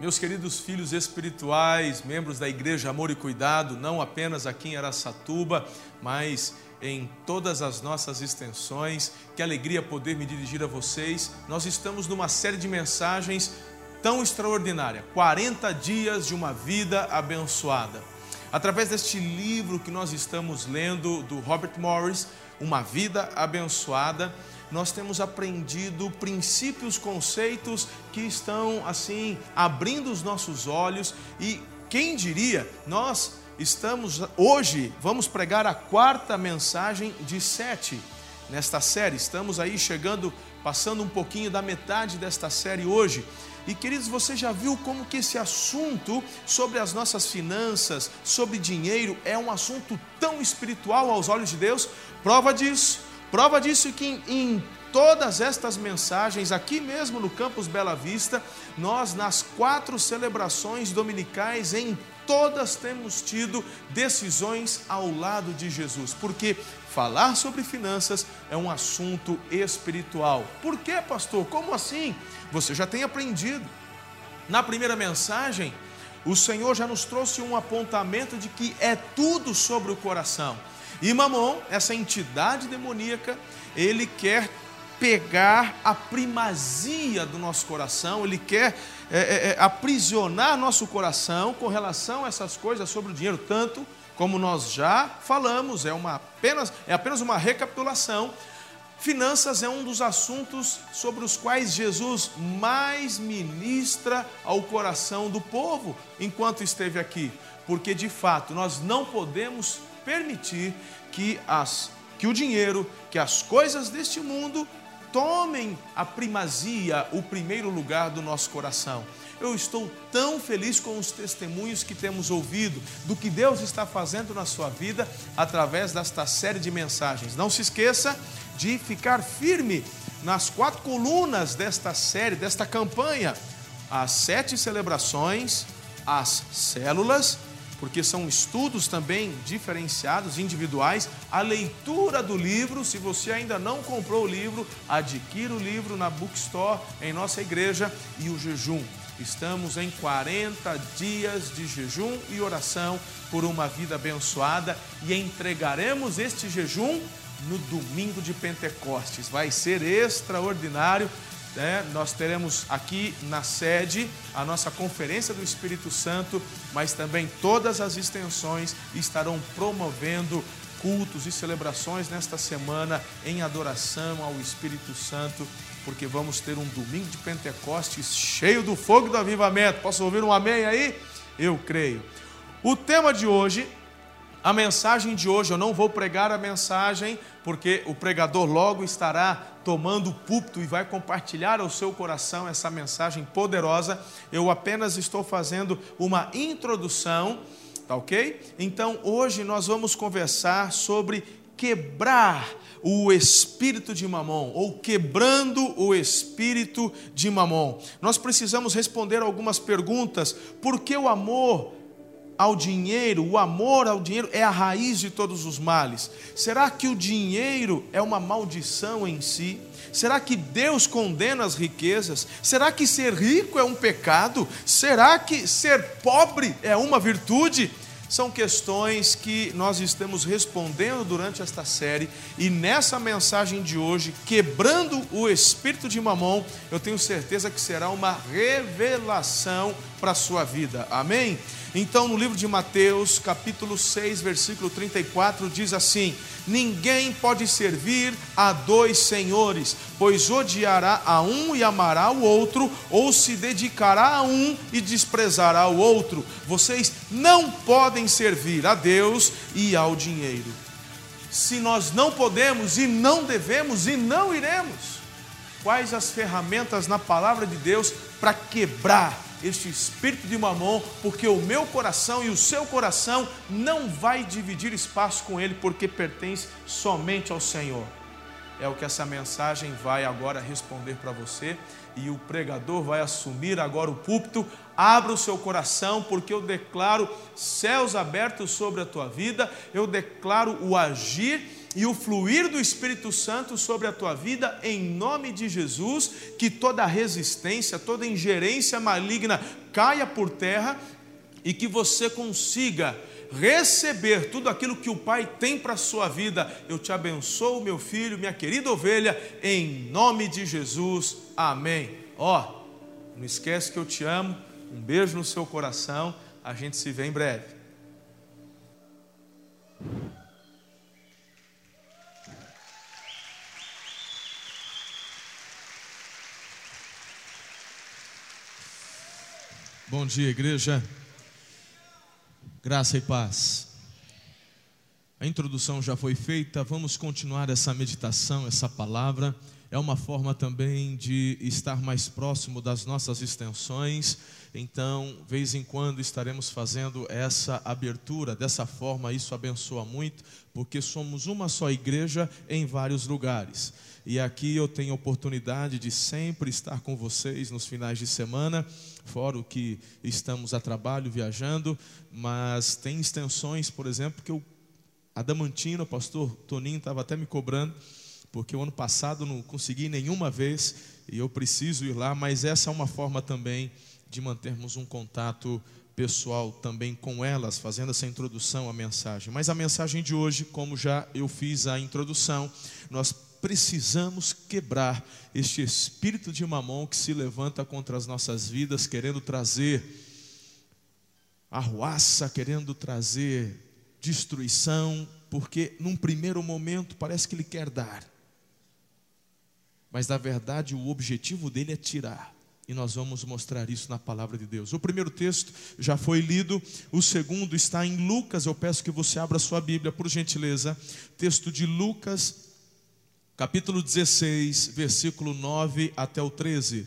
Meus queridos filhos espirituais, membros da Igreja Amor e Cuidado, não apenas aqui em Araçatuba, mas em todas as nossas extensões, que alegria poder me dirigir a vocês. Nós estamos numa série de mensagens tão extraordinária 40 dias de uma vida abençoada. Através deste livro que nós estamos lendo, do Robert Morris, Uma Vida Abençoada, nós temos aprendido princípios, conceitos que estão assim abrindo os nossos olhos e quem diria, nós estamos hoje, vamos pregar a quarta mensagem de sete nesta série. Estamos aí chegando, passando um pouquinho da metade desta série hoje. E queridos, você já viu como que esse assunto sobre as nossas finanças, sobre dinheiro, é um assunto tão espiritual aos olhos de Deus? Prova disso Prova disso que em, em todas estas mensagens, aqui mesmo no Campus Bela Vista, nós nas quatro celebrações dominicais, em todas temos tido decisões ao lado de Jesus, porque falar sobre finanças é um assunto espiritual. Por que, pastor? Como assim? Você já tem aprendido. Na primeira mensagem, o Senhor já nos trouxe um apontamento de que é tudo sobre o coração. E Mamon, essa entidade demoníaca, ele quer pegar a primazia do nosso coração, ele quer é, é, aprisionar nosso coração com relação a essas coisas sobre o dinheiro, tanto como nós já falamos, é, uma apenas, é apenas uma recapitulação. Finanças é um dos assuntos sobre os quais Jesus mais ministra ao coração do povo enquanto esteve aqui, porque de fato nós não podemos permitir que, as, que o dinheiro, que as coisas deste mundo tomem a primazia, o primeiro lugar do nosso coração. Eu estou tão feliz com os testemunhos que temos ouvido do que Deus está fazendo na sua vida através desta série de mensagens. Não se esqueça de ficar firme nas quatro colunas desta série, desta campanha: as sete celebrações, as células porque são estudos também diferenciados, individuais. A leitura do livro, se você ainda não comprou o livro, adquira o livro na bookstore em nossa igreja e o jejum. Estamos em 40 dias de jejum e oração por uma vida abençoada e entregaremos este jejum no domingo de Pentecostes. Vai ser extraordinário né, nós teremos aqui na sede a nossa conferência do Espírito Santo, mas também todas as extensões estarão promovendo cultos e celebrações nesta semana em adoração ao Espírito Santo, porque vamos ter um domingo de Pentecostes cheio do fogo do avivamento. Posso ouvir um amém aí? Eu creio. O tema de hoje a mensagem de hoje, eu não vou pregar a mensagem, porque o pregador logo estará tomando o púlpito e vai compartilhar ao seu coração essa mensagem poderosa. Eu apenas estou fazendo uma introdução, tá ok? Então hoje nós vamos conversar sobre quebrar o espírito de Mamon, ou quebrando o espírito de Mamon. Nós precisamos responder algumas perguntas. Por que o amor ao dinheiro, o amor ao dinheiro é a raiz de todos os males. Será que o dinheiro é uma maldição em si? Será que Deus condena as riquezas? Será que ser rico é um pecado? Será que ser pobre é uma virtude? São questões que nós estamos respondendo durante esta série e nessa mensagem de hoje, quebrando o espírito de mamão, eu tenho certeza que será uma revelação para a sua vida. Amém? Então, no livro de Mateus, capítulo 6, versículo 34, diz assim: Ninguém pode servir a dois senhores, pois odiará a um e amará o outro, ou se dedicará a um e desprezará o outro. Vocês não podem servir a Deus e ao dinheiro. Se nós não podemos e não devemos e não iremos, quais as ferramentas na palavra de Deus para quebrar este espírito de mamon, porque o meu coração e o seu coração não vai dividir espaço com ele, porque pertence somente ao Senhor. É o que essa mensagem vai agora responder para você e o pregador vai assumir agora o púlpito. Abra o seu coração, porque eu declaro céus abertos sobre a tua vida, eu declaro o agir e o fluir do Espírito Santo sobre a tua vida, em nome de Jesus, que toda resistência, toda ingerência maligna caia por terra e que você consiga receber tudo aquilo que o Pai tem para a sua vida. Eu te abençoo, meu filho, minha querida ovelha, em nome de Jesus. Amém. Ó, oh, não esquece que eu te amo. Um beijo no seu coração. A gente se vê em breve. Bom dia, igreja. Graça e paz. A introdução já foi feita, vamos continuar essa meditação, essa palavra. É uma forma também de estar mais próximo das nossas extensões. Então, vez em quando estaremos fazendo essa abertura. Dessa forma, isso abençoa muito, porque somos uma só igreja em vários lugares. E aqui eu tenho oportunidade de sempre estar com vocês nos finais de semana, fora o que estamos a trabalho, viajando, mas tem extensões, por exemplo, que o Adamantino, o pastor Toninho estava até me cobrando, porque o ano passado não consegui nenhuma vez e eu preciso ir lá, mas essa é uma forma também de mantermos um contato pessoal também com elas, fazendo essa introdução à mensagem. Mas a mensagem de hoje, como já eu fiz a introdução, nós precisamos quebrar este espírito de mamão que se levanta contra as nossas vidas, querendo trazer arruaça, querendo trazer destruição, porque num primeiro momento parece que ele quer dar, mas na verdade o objetivo dele é tirar. E nós vamos mostrar isso na palavra de Deus. O primeiro texto já foi lido, o segundo está em Lucas. Eu peço que você abra sua Bíblia, por gentileza. Texto de Lucas, capítulo 16, versículo 9 até o 13.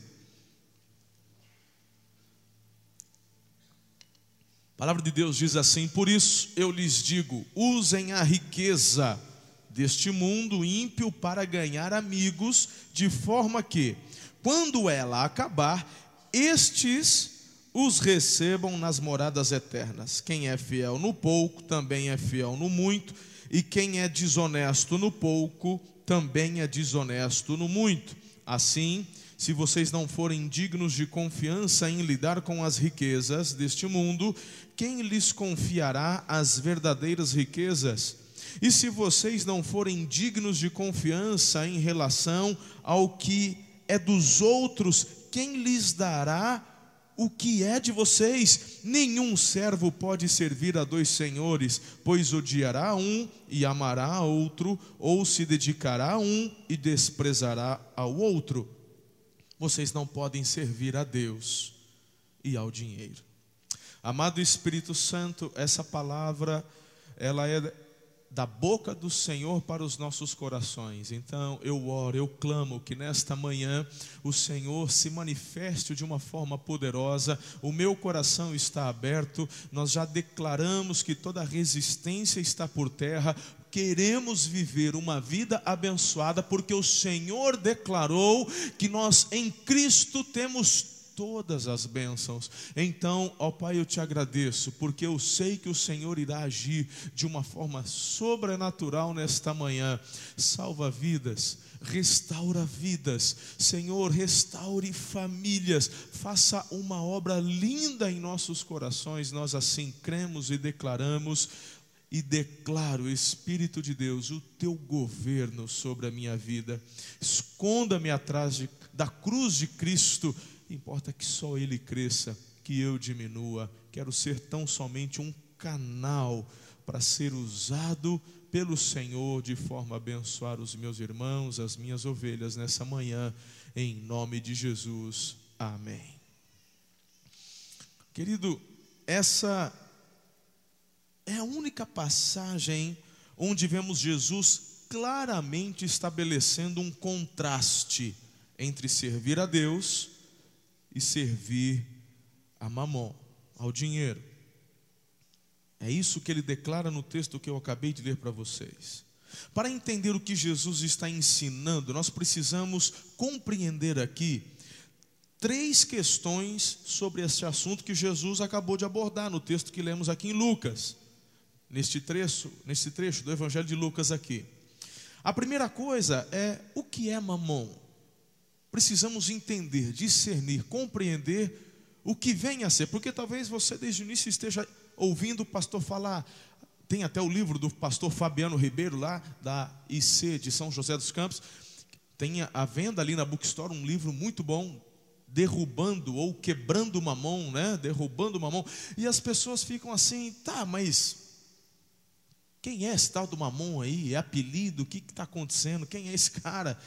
A palavra de Deus diz assim: Por isso eu lhes digo, usem a riqueza deste mundo ímpio para ganhar amigos, de forma que, quando ela acabar, estes os recebam nas moradas eternas. Quem é fiel no pouco também é fiel no muito, e quem é desonesto no pouco também é desonesto no muito. Assim, se vocês não forem dignos de confiança em lidar com as riquezas deste mundo, quem lhes confiará as verdadeiras riquezas? E se vocês não forem dignos de confiança em relação ao que é dos outros, quem lhes dará o que é de vocês. Nenhum servo pode servir a dois senhores, pois odiará um e amará a outro, ou se dedicará a um e desprezará ao outro. Vocês não podem servir a Deus e ao dinheiro. Amado Espírito Santo, essa palavra ela é da boca do Senhor para os nossos corações. Então eu oro, eu clamo que nesta manhã o Senhor se manifeste de uma forma poderosa. O meu coração está aberto. Nós já declaramos que toda resistência está por terra. Queremos viver uma vida abençoada porque o Senhor declarou que nós em Cristo temos todas as bênçãos. Então, ó Pai, eu te agradeço, porque eu sei que o Senhor irá agir de uma forma sobrenatural nesta manhã. Salva vidas, restaura vidas, Senhor, restaure famílias, faça uma obra linda em nossos corações. Nós assim cremos e declaramos e declaro, Espírito de Deus, o teu governo sobre a minha vida. Esconda-me atrás de, da cruz de Cristo Importa que só Ele cresça, que eu diminua. Quero ser tão somente um canal para ser usado pelo Senhor de forma a abençoar os meus irmãos, as minhas ovelhas nessa manhã, em nome de Jesus. Amém. Querido, essa é a única passagem onde vemos Jesus claramente estabelecendo um contraste entre servir a Deus e servir a mamon, ao dinheiro. É isso que ele declara no texto que eu acabei de ler para vocês. Para entender o que Jesus está ensinando, nós precisamos compreender aqui três questões sobre esse assunto que Jesus acabou de abordar no texto que lemos aqui em Lucas, neste trecho, neste trecho do Evangelho de Lucas aqui. A primeira coisa é o que é mamon. Precisamos entender, discernir, compreender o que vem a ser, porque talvez você desde o início esteja ouvindo o pastor falar. Tem até o livro do pastor Fabiano Ribeiro, lá da IC de São José dos Campos. Tem a venda ali na bookstore um livro muito bom, derrubando ou quebrando mamão, né? Derrubando mamão. E as pessoas ficam assim, tá, mas quem é esse tal do mamão aí? É apelido? O que está acontecendo? Quem é esse cara?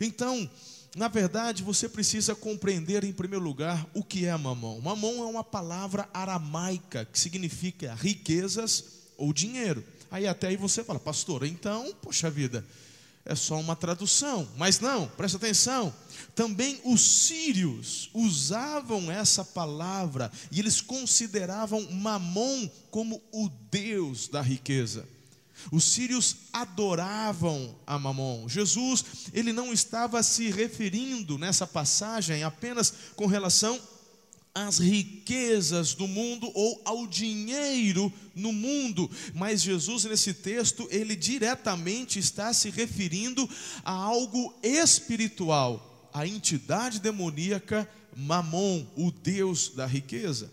Então, na verdade, você precisa compreender em primeiro lugar o que é mamão. Mamão é uma palavra aramaica que significa riquezas ou dinheiro. Aí até aí você fala, pastor, então, poxa vida, é só uma tradução. Mas não, presta atenção. Também os sírios usavam essa palavra e eles consideravam mamon como o deus da riqueza. Os sírios adoravam a Mamon. Jesus, ele não estava se referindo nessa passagem apenas com relação às riquezas do mundo ou ao dinheiro no mundo, mas Jesus nesse texto, ele diretamente está se referindo a algo espiritual, a entidade demoníaca Mamon, o deus da riqueza.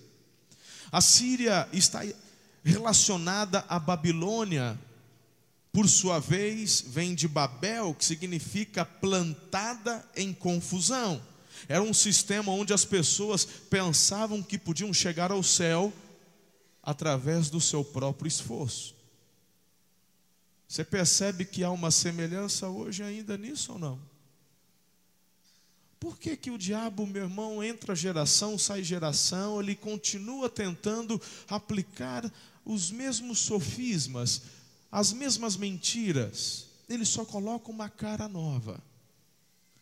A Síria está relacionada à Babilônia, por sua vez, vem de Babel, que significa plantada em confusão. Era um sistema onde as pessoas pensavam que podiam chegar ao céu através do seu próprio esforço. Você percebe que há uma semelhança hoje ainda nisso ou não? Por que, que o diabo, meu irmão, entra geração, sai geração, ele continua tentando aplicar os mesmos sofismas, as mesmas mentiras, ele só coloca uma cara nova.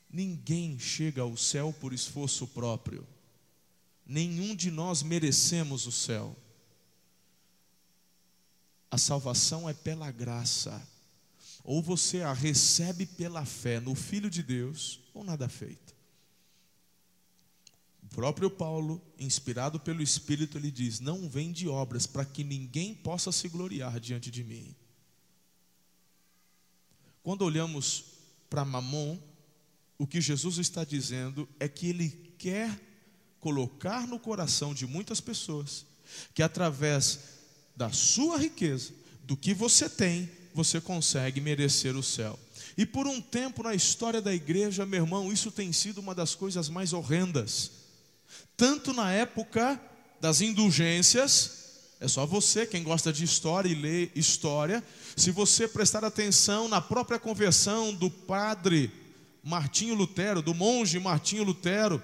Ninguém chega ao céu por esforço próprio. Nenhum de nós merecemos o céu. A salvação é pela graça. Ou você a recebe pela fé no Filho de Deus, ou nada feito. O próprio Paulo, inspirado pelo Espírito, ele diz: Não vem de obras para que ninguém possa se gloriar diante de mim. Quando olhamos para Mamon, o que Jesus está dizendo é que ele quer colocar no coração de muitas pessoas que através da sua riqueza, do que você tem, você consegue merecer o céu. E por um tempo na história da igreja, meu irmão, isso tem sido uma das coisas mais horrendas. Tanto na época das indulgências, é só você, quem gosta de história e lê história, se você prestar atenção na própria conversão do padre Martinho Lutero, do monge Martinho Lutero,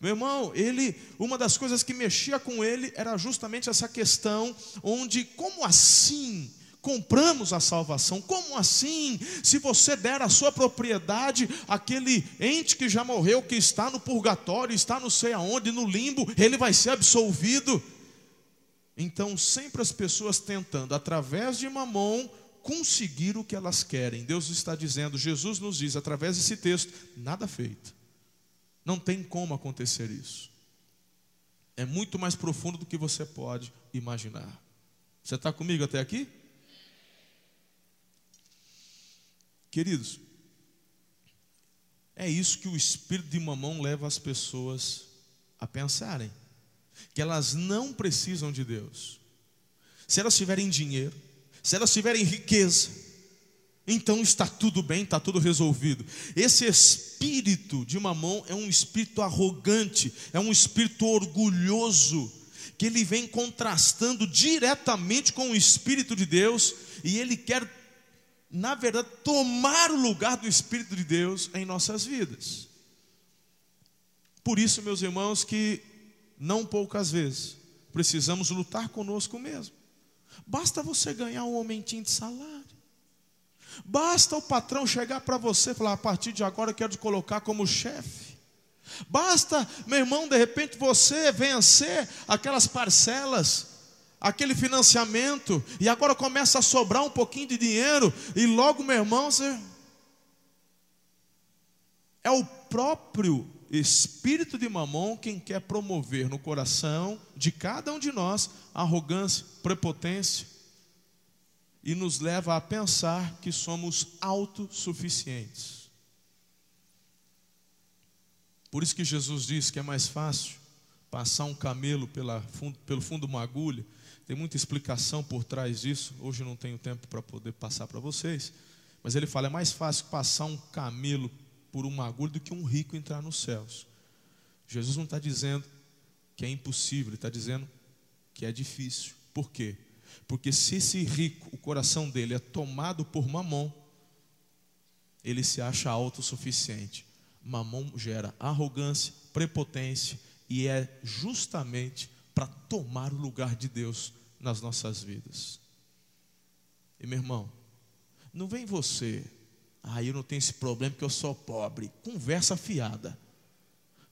meu irmão, ele, uma das coisas que mexia com ele era justamente essa questão onde, como assim compramos a salvação? Como assim? Se você der a sua propriedade àquele ente que já morreu, que está no purgatório, está não sei aonde, no limbo, ele vai ser absolvido. Então, sempre as pessoas tentando, através de mamon, conseguir o que elas querem. Deus está dizendo, Jesus nos diz, através desse texto, nada feito. Não tem como acontecer isso. É muito mais profundo do que você pode imaginar. Você está comigo até aqui? Queridos, é isso que o espírito de mamão leva as pessoas a pensarem que elas não precisam de Deus. Se elas tiverem dinheiro, se elas tiverem riqueza, então está tudo bem, está tudo resolvido. Esse espírito de mamão é um espírito arrogante, é um espírito orgulhoso, que ele vem contrastando diretamente com o espírito de Deus, e ele quer, na verdade, tomar o lugar do espírito de Deus em nossas vidas. Por isso, meus irmãos, que não poucas vezes, precisamos lutar conosco mesmo. Basta você ganhar um aumentinho de salário. Basta o patrão chegar para você e falar: a partir de agora eu quero te colocar como chefe. Basta, meu irmão, de repente você vencer aquelas parcelas, aquele financiamento, e agora começa a sobrar um pouquinho de dinheiro, e logo, meu irmão, você. É o próprio espírito de mamon quem quer promover no coração de cada um de nós arrogância, prepotência. e nos leva a pensar que somos autossuficientes. Por isso que Jesus diz que é mais fácil passar um camelo pela, pelo fundo de uma agulha. Tem muita explicação por trás disso. Hoje não tenho tempo para poder passar para vocês. Mas ele fala: é mais fácil passar um camelo por uma agulha do que um rico entrar nos céus. Jesus não está dizendo que é impossível, ele está dizendo que é difícil. Por quê? Porque se esse rico, o coração dele é tomado por mamon, ele se acha autossuficiente. Mamon gera arrogância, prepotência e é justamente para tomar o lugar de Deus nas nossas vidas. E meu irmão, não vem você, ah, eu não tenho esse problema porque eu sou pobre. Conversa fiada.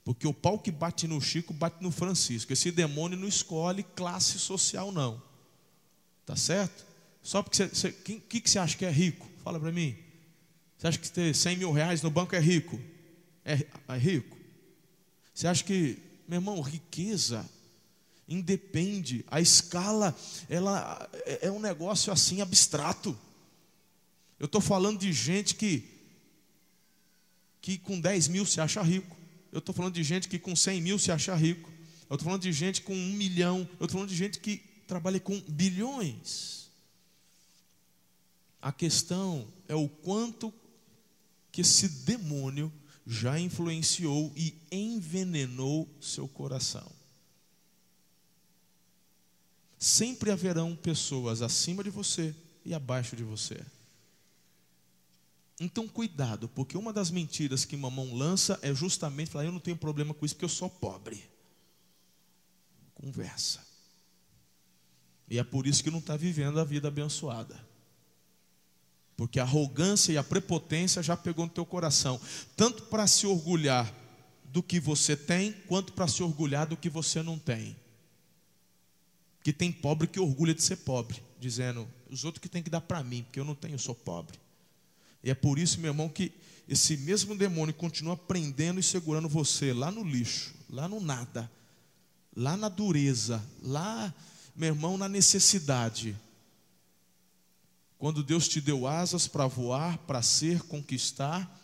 Porque o pau que bate no Chico bate no Francisco. Esse demônio não escolhe classe social, não. Tá certo? Só porque você. você quem que, que você acha que é rico? Fala para mim. Você acha que ter 100 mil reais no banco é rico? É, é rico? Você acha que, meu irmão, riqueza independe. A escala, ela é, é um negócio assim abstrato. Eu estou falando de gente que, que com 10 mil se acha rico. Eu estou falando de gente que com 100 mil se acha rico. Eu estou falando de gente com um milhão. Eu estou falando de gente que trabalha com bilhões. A questão é o quanto que esse demônio já influenciou e envenenou seu coração. Sempre haverão pessoas acima de você e abaixo de você. Então, cuidado, porque uma das mentiras que mamão lança é justamente falar: eu não tenho problema com isso porque eu sou pobre. Conversa. E é por isso que não está vivendo a vida abençoada. Porque a arrogância e a prepotência já pegou no teu coração, tanto para se orgulhar do que você tem, quanto para se orgulhar do que você não tem. Que tem pobre que orgulha de ser pobre, dizendo: os outros que tem que dar para mim, porque eu não tenho, eu sou pobre. E é por isso, meu irmão, que esse mesmo demônio continua prendendo e segurando você lá no lixo, lá no nada, lá na dureza, lá, meu irmão, na necessidade. Quando Deus te deu asas para voar, para ser, conquistar,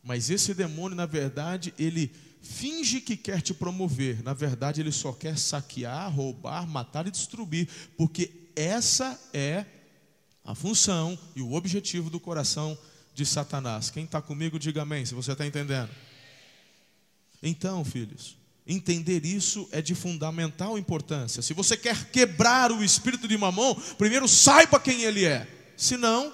mas esse demônio, na verdade, ele finge que quer te promover, na verdade, ele só quer saquear, roubar, matar e destruir, porque essa é a função e o objetivo do coração de Satanás. Quem está comigo, diga amém, se você está entendendo. Então, filhos, entender isso é de fundamental importância. Se você quer quebrar o espírito de mamão, primeiro saiba quem ele é. Senão,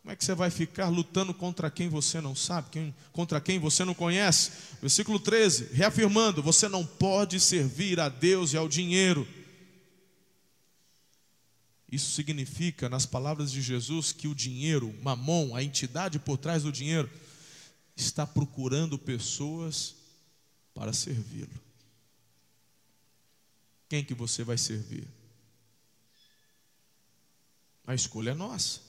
como é que você vai ficar lutando contra quem você não sabe, quem, contra quem você não conhece? Versículo 13, reafirmando: você não pode servir a Deus e ao dinheiro. Isso significa, nas palavras de Jesus, que o dinheiro, mamon, a entidade por trás do dinheiro, está procurando pessoas para servi-lo. Quem que você vai servir? A escolha é nossa.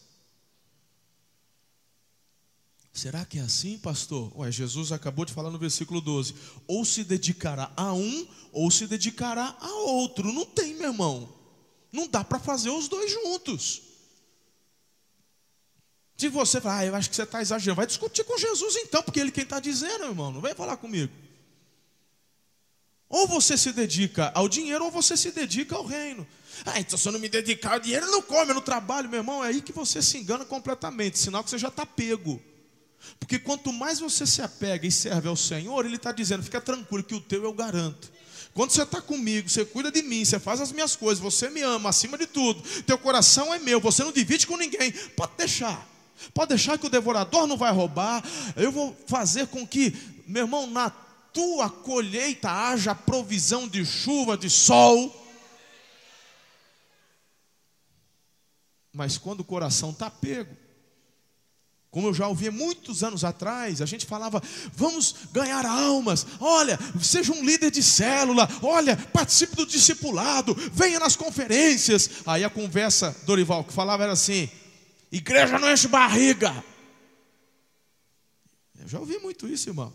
Será que é assim, pastor? Ué, Jesus acabou de falar no versículo 12: ou se dedicará a um, ou se dedicará a outro. Não tem, meu irmão. Não dá para fazer os dois juntos. Se você falar, ah, eu acho que você está exagerando, vai discutir com Jesus então, porque ele quem está dizendo, irmão, não vem falar comigo. Ou você se dedica ao dinheiro, ou você se dedica ao reino. Ah, então se eu não me dedicar ao dinheiro, eu não come, eu não trabalho, meu irmão. É aí que você se engana completamente, sinal que você já está pego. Porque quanto mais você se apega e serve ao Senhor, Ele está dizendo: fica tranquilo que o teu eu garanto. Quando você está comigo, você cuida de mim, você faz as minhas coisas, você me ama acima de tudo, teu coração é meu, você não divide com ninguém, pode deixar. Pode deixar que o devorador não vai roubar. Eu vou fazer com que, meu irmão, na tua colheita haja provisão de chuva, de sol. Mas quando o coração está pego, como eu já ouvi muitos anos atrás, a gente falava: vamos ganhar almas, olha, seja um líder de célula, olha, participe do discipulado, venha nas conferências. Aí a conversa, Dorival, que falava era assim: igreja não enche barriga. Eu já ouvi muito isso, irmão.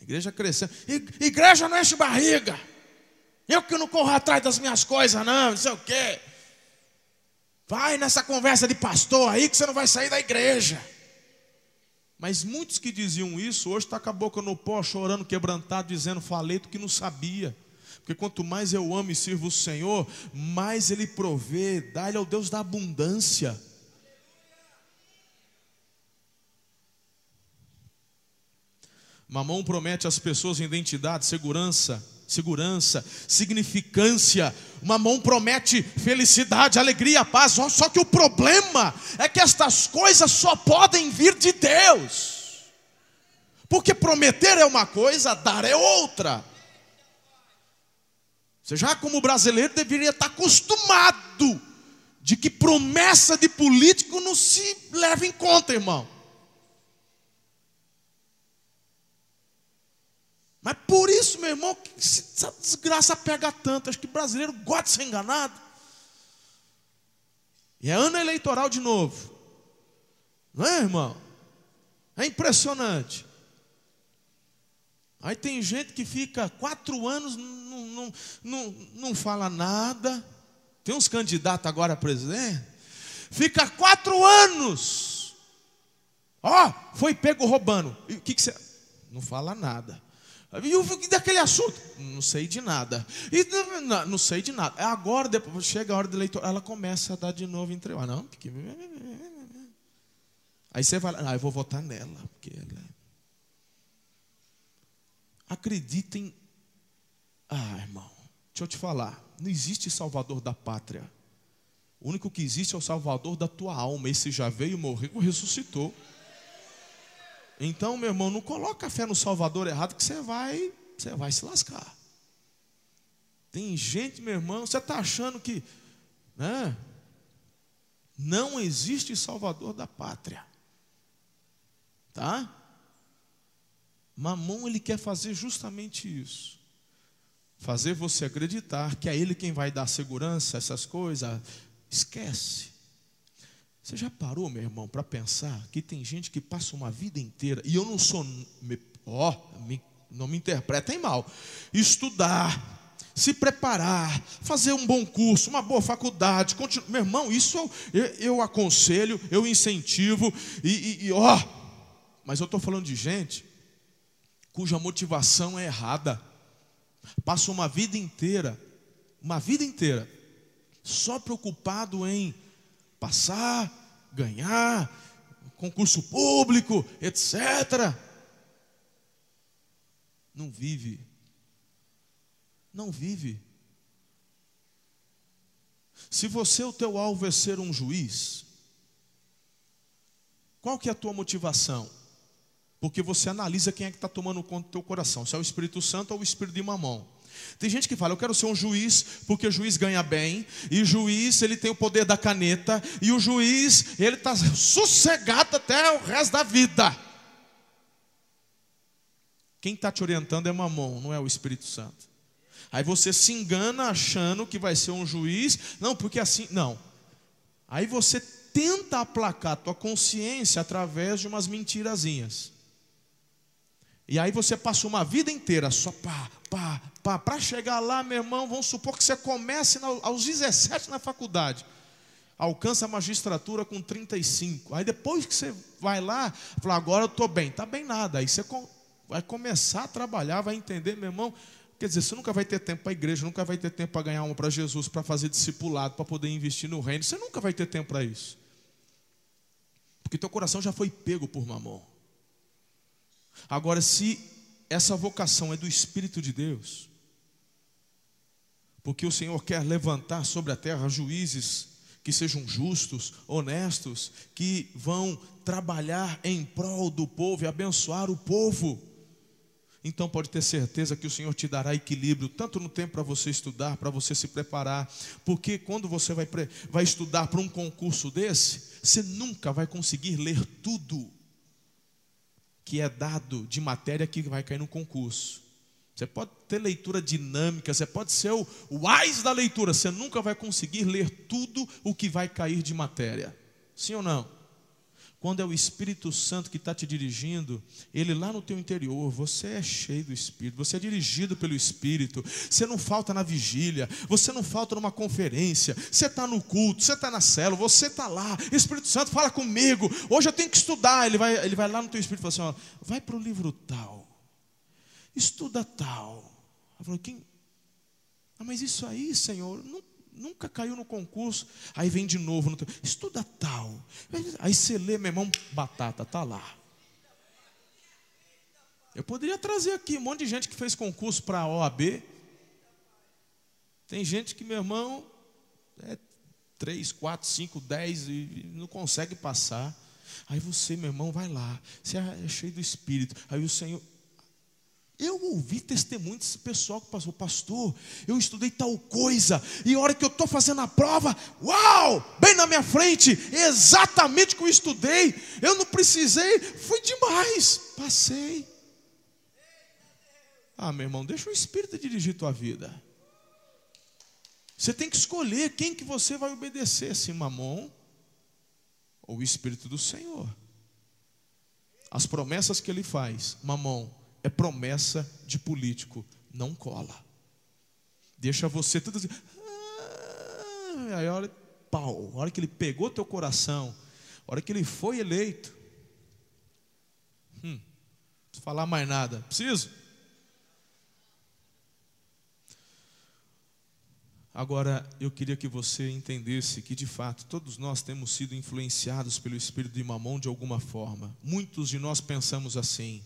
Igreja crescendo, igreja não enche barriga. Eu que não corro atrás das minhas coisas, não, não sei o quê. Vai nessa conversa de pastor aí que você não vai sair da igreja. Mas muitos que diziam isso, hoje está com a boca no pó, chorando, quebrantado, dizendo, falei do que não sabia. Porque quanto mais eu amo e sirvo o Senhor, mais Ele provê, dá-lhe ao Deus da abundância. Mamão promete às pessoas identidade, segurança, segurança, significância. Mamão promete felicidade, alegria, paz. Só que o problema é que estas coisas só podem vir de Deus. Porque prometer é uma coisa, dar é outra. Você já, como brasileiro, deveria estar acostumado de que promessa de político não se leva em conta, irmão. Mas por isso, meu irmão, que essa desgraça pega tanto. Acho que brasileiro gosta de ser enganado. E é ano eleitoral de novo. Não é, irmão? É impressionante. Aí tem gente que fica quatro anos, não, não, não, não fala nada. Tem uns candidatos agora a presidente. Fica quatro anos. Ó, oh, foi pego roubando. E o que, que você. Não fala nada. E daquele assunto? Não sei de nada. E, não, não, sei de nada. Agora, depois chega a hora do eleitor, ela começa a dar de novo entrevista. Ah, não, porque... Aí você vai, ah, eu vou votar nela, porque ela... É- Acreditem. Ah, irmão, deixa eu te falar. Não existe salvador da pátria. O único que existe é o salvador da tua alma. Esse já veio, morreu, ressuscitou. Então, meu irmão, não coloca a fé no Salvador errado que você vai, você vai se lascar. Tem gente, meu irmão, você está achando que né, não existe Salvador da pátria. Tá? Mamão, ele quer fazer justamente isso. Fazer você acreditar que é ele quem vai dar segurança, essas coisas. Esquece. Você já parou, meu irmão, para pensar que tem gente que passa uma vida inteira, e eu não sou, ó, oh, não me interpretem mal, estudar, se preparar, fazer um bom curso, uma boa faculdade, continu... meu irmão, isso eu, eu aconselho, eu incentivo, e, e ó, mas eu estou falando de gente cuja motivação é errada, passa uma vida inteira, uma vida inteira, só preocupado em passar, ganhar, concurso público, etc. Não vive. Não vive. Se você, o teu alvo é ser um juiz, qual que é a tua motivação? Porque você analisa quem é que está tomando conta do teu coração, se é o Espírito Santo ou o Espírito de Mamão. Tem gente que fala, eu quero ser um juiz, porque o juiz ganha bem, e o juiz ele tem o poder da caneta, e o juiz ele está sossegado até o resto da vida. Quem está te orientando é mamão, não é o Espírito Santo. Aí você se engana achando que vai ser um juiz, não, porque assim, não. Aí você tenta aplacar a tua consciência através de umas mentirazinhas. E aí você passou uma vida inteira só pá, pá. Para chegar lá, meu irmão, vamos supor que você comece aos 17 na faculdade. Alcança a magistratura com 35. Aí depois que você vai lá, fala, agora eu estou bem. Está bem nada. Aí você vai começar a trabalhar, vai entender, meu irmão. Quer dizer, você nunca vai ter tempo para a igreja, nunca vai ter tempo para ganhar uma para Jesus, para fazer discipulado, para poder investir no reino. Você nunca vai ter tempo para isso. Porque teu coração já foi pego por mamão. Agora, se essa vocação é do Espírito de Deus, porque o Senhor quer levantar sobre a terra juízes que sejam justos, honestos, que vão trabalhar em prol do povo e abençoar o povo. Então pode ter certeza que o Senhor te dará equilíbrio, tanto no tempo para você estudar, para você se preparar, porque quando você vai, vai estudar para um concurso desse, você nunca vai conseguir ler tudo que é dado de matéria que vai cair no concurso. Você pode ter leitura dinâmica, você pode ser o wise da leitura, você nunca vai conseguir ler tudo o que vai cair de matéria. Sim ou não? quando é o Espírito Santo que está te dirigindo, ele lá no teu interior, você é cheio do Espírito, você é dirigido pelo Espírito, você não falta na vigília, você não falta numa conferência, você está no culto, você está na célula, você está lá, Espírito Santo fala comigo, hoje eu tenho que estudar, ele vai, ele vai lá no teu Espírito e fala assim, ó, vai para o livro tal, estuda tal. Eu falo, quem? Ah, mas isso aí, Senhor, nunca caiu no concurso. Aí vem de novo, no estuda tal. Aí você lê, meu irmão, batata, tá lá. Eu poderia trazer aqui um monte de gente que fez concurso para a OAB. Tem gente que, meu irmão, é 3, 4, 5, 10 e não consegue passar. Aí você, meu irmão, vai lá. Você é cheio do Espírito. Aí o Senhor, eu ouvi testemunho desse pessoal que passou, pastor, eu estudei tal coisa, e a hora que eu estou fazendo a prova, uau, bem na minha frente, exatamente o que eu estudei, eu não precisei, foi demais, passei. Ah, meu irmão, deixa o Espírito dirigir tua vida. Você tem que escolher quem que você vai obedecer, se Mamon ou o Espírito do Senhor. As promessas que ele faz, Mamon, é promessa de político, não cola. Deixa você tudo assim. Ah, aí a hora, pau, a hora que ele pegou teu coração, a hora que ele foi eleito, hum, não falar mais nada, preciso? Agora, eu queria que você entendesse que, de fato, todos nós temos sido influenciados pelo espírito de Mamon de alguma forma. Muitos de nós pensamos assim: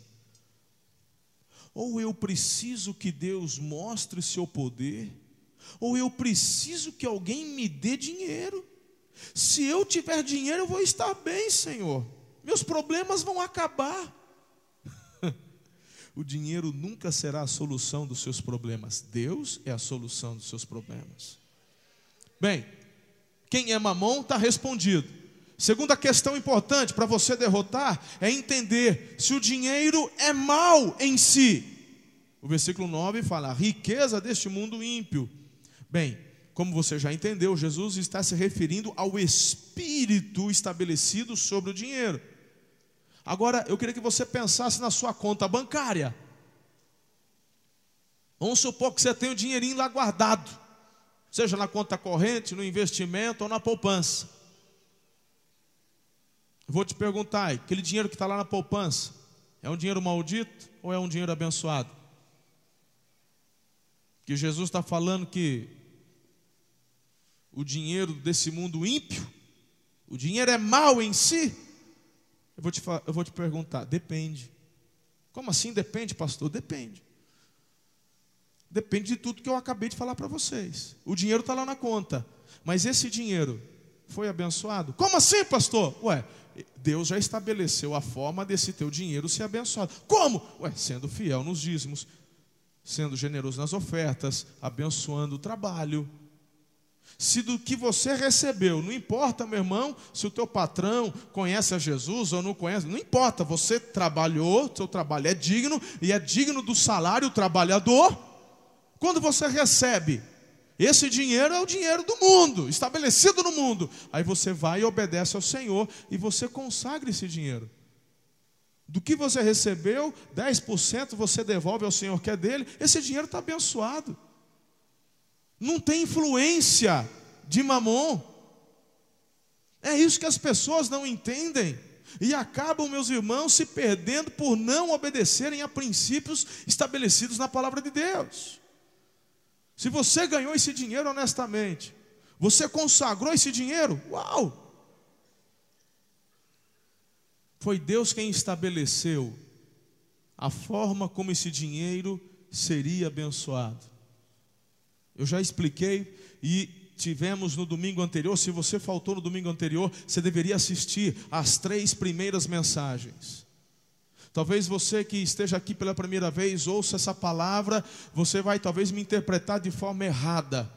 ou eu preciso que Deus mostre seu poder, ou eu preciso que alguém me dê dinheiro. Se eu tiver dinheiro, eu vou estar bem, Senhor. Meus problemas vão acabar. o dinheiro nunca será a solução dos seus problemas. Deus é a solução dos seus problemas. Bem, quem é mamão está respondido. Segunda questão importante para você derrotar é entender se o dinheiro é mal em si. O versículo 9 fala: a riqueza deste mundo ímpio. Bem, como você já entendeu, Jesus está se referindo ao espírito estabelecido sobre o dinheiro. Agora, eu queria que você pensasse na sua conta bancária. Vamos supor que você tem o dinheirinho lá guardado, seja na conta corrente, no investimento ou na poupança. Vou te perguntar, aquele dinheiro que está lá na poupança, é um dinheiro maldito ou é um dinheiro abençoado? Que Jesus está falando que o dinheiro desse mundo ímpio, o dinheiro é mal em si. Eu vou te, eu vou te perguntar, depende. Como assim depende, pastor? Depende. Depende de tudo que eu acabei de falar para vocês. O dinheiro está lá na conta, mas esse dinheiro foi abençoado? Como assim, pastor? Ué, Deus já estabeleceu a forma desse teu dinheiro ser abençoado. Como? Ué, sendo fiel nos dízimos, sendo generoso nas ofertas, abençoando o trabalho. Se do que você recebeu, não importa, meu irmão, se o teu patrão conhece a Jesus ou não conhece, não importa, você trabalhou, seu trabalho é digno e é digno do salário trabalhador. Quando você recebe, esse dinheiro é o dinheiro do mundo, estabelecido no mundo. Aí você vai e obedece ao Senhor e você consagra esse dinheiro. Do que você recebeu, 10% você devolve ao Senhor que é dele, esse dinheiro está abençoado. Não tem influência de mamon. É isso que as pessoas não entendem. E acabam, meus irmãos, se perdendo por não obedecerem a princípios estabelecidos na palavra de Deus. Se você ganhou esse dinheiro honestamente, você consagrou esse dinheiro, uau! Foi Deus quem estabeleceu a forma como esse dinheiro seria abençoado. Eu já expliquei e tivemos no domingo anterior. Se você faltou no domingo anterior, você deveria assistir às três primeiras mensagens. Talvez você que esteja aqui pela primeira vez ouça essa palavra, você vai talvez me interpretar de forma errada.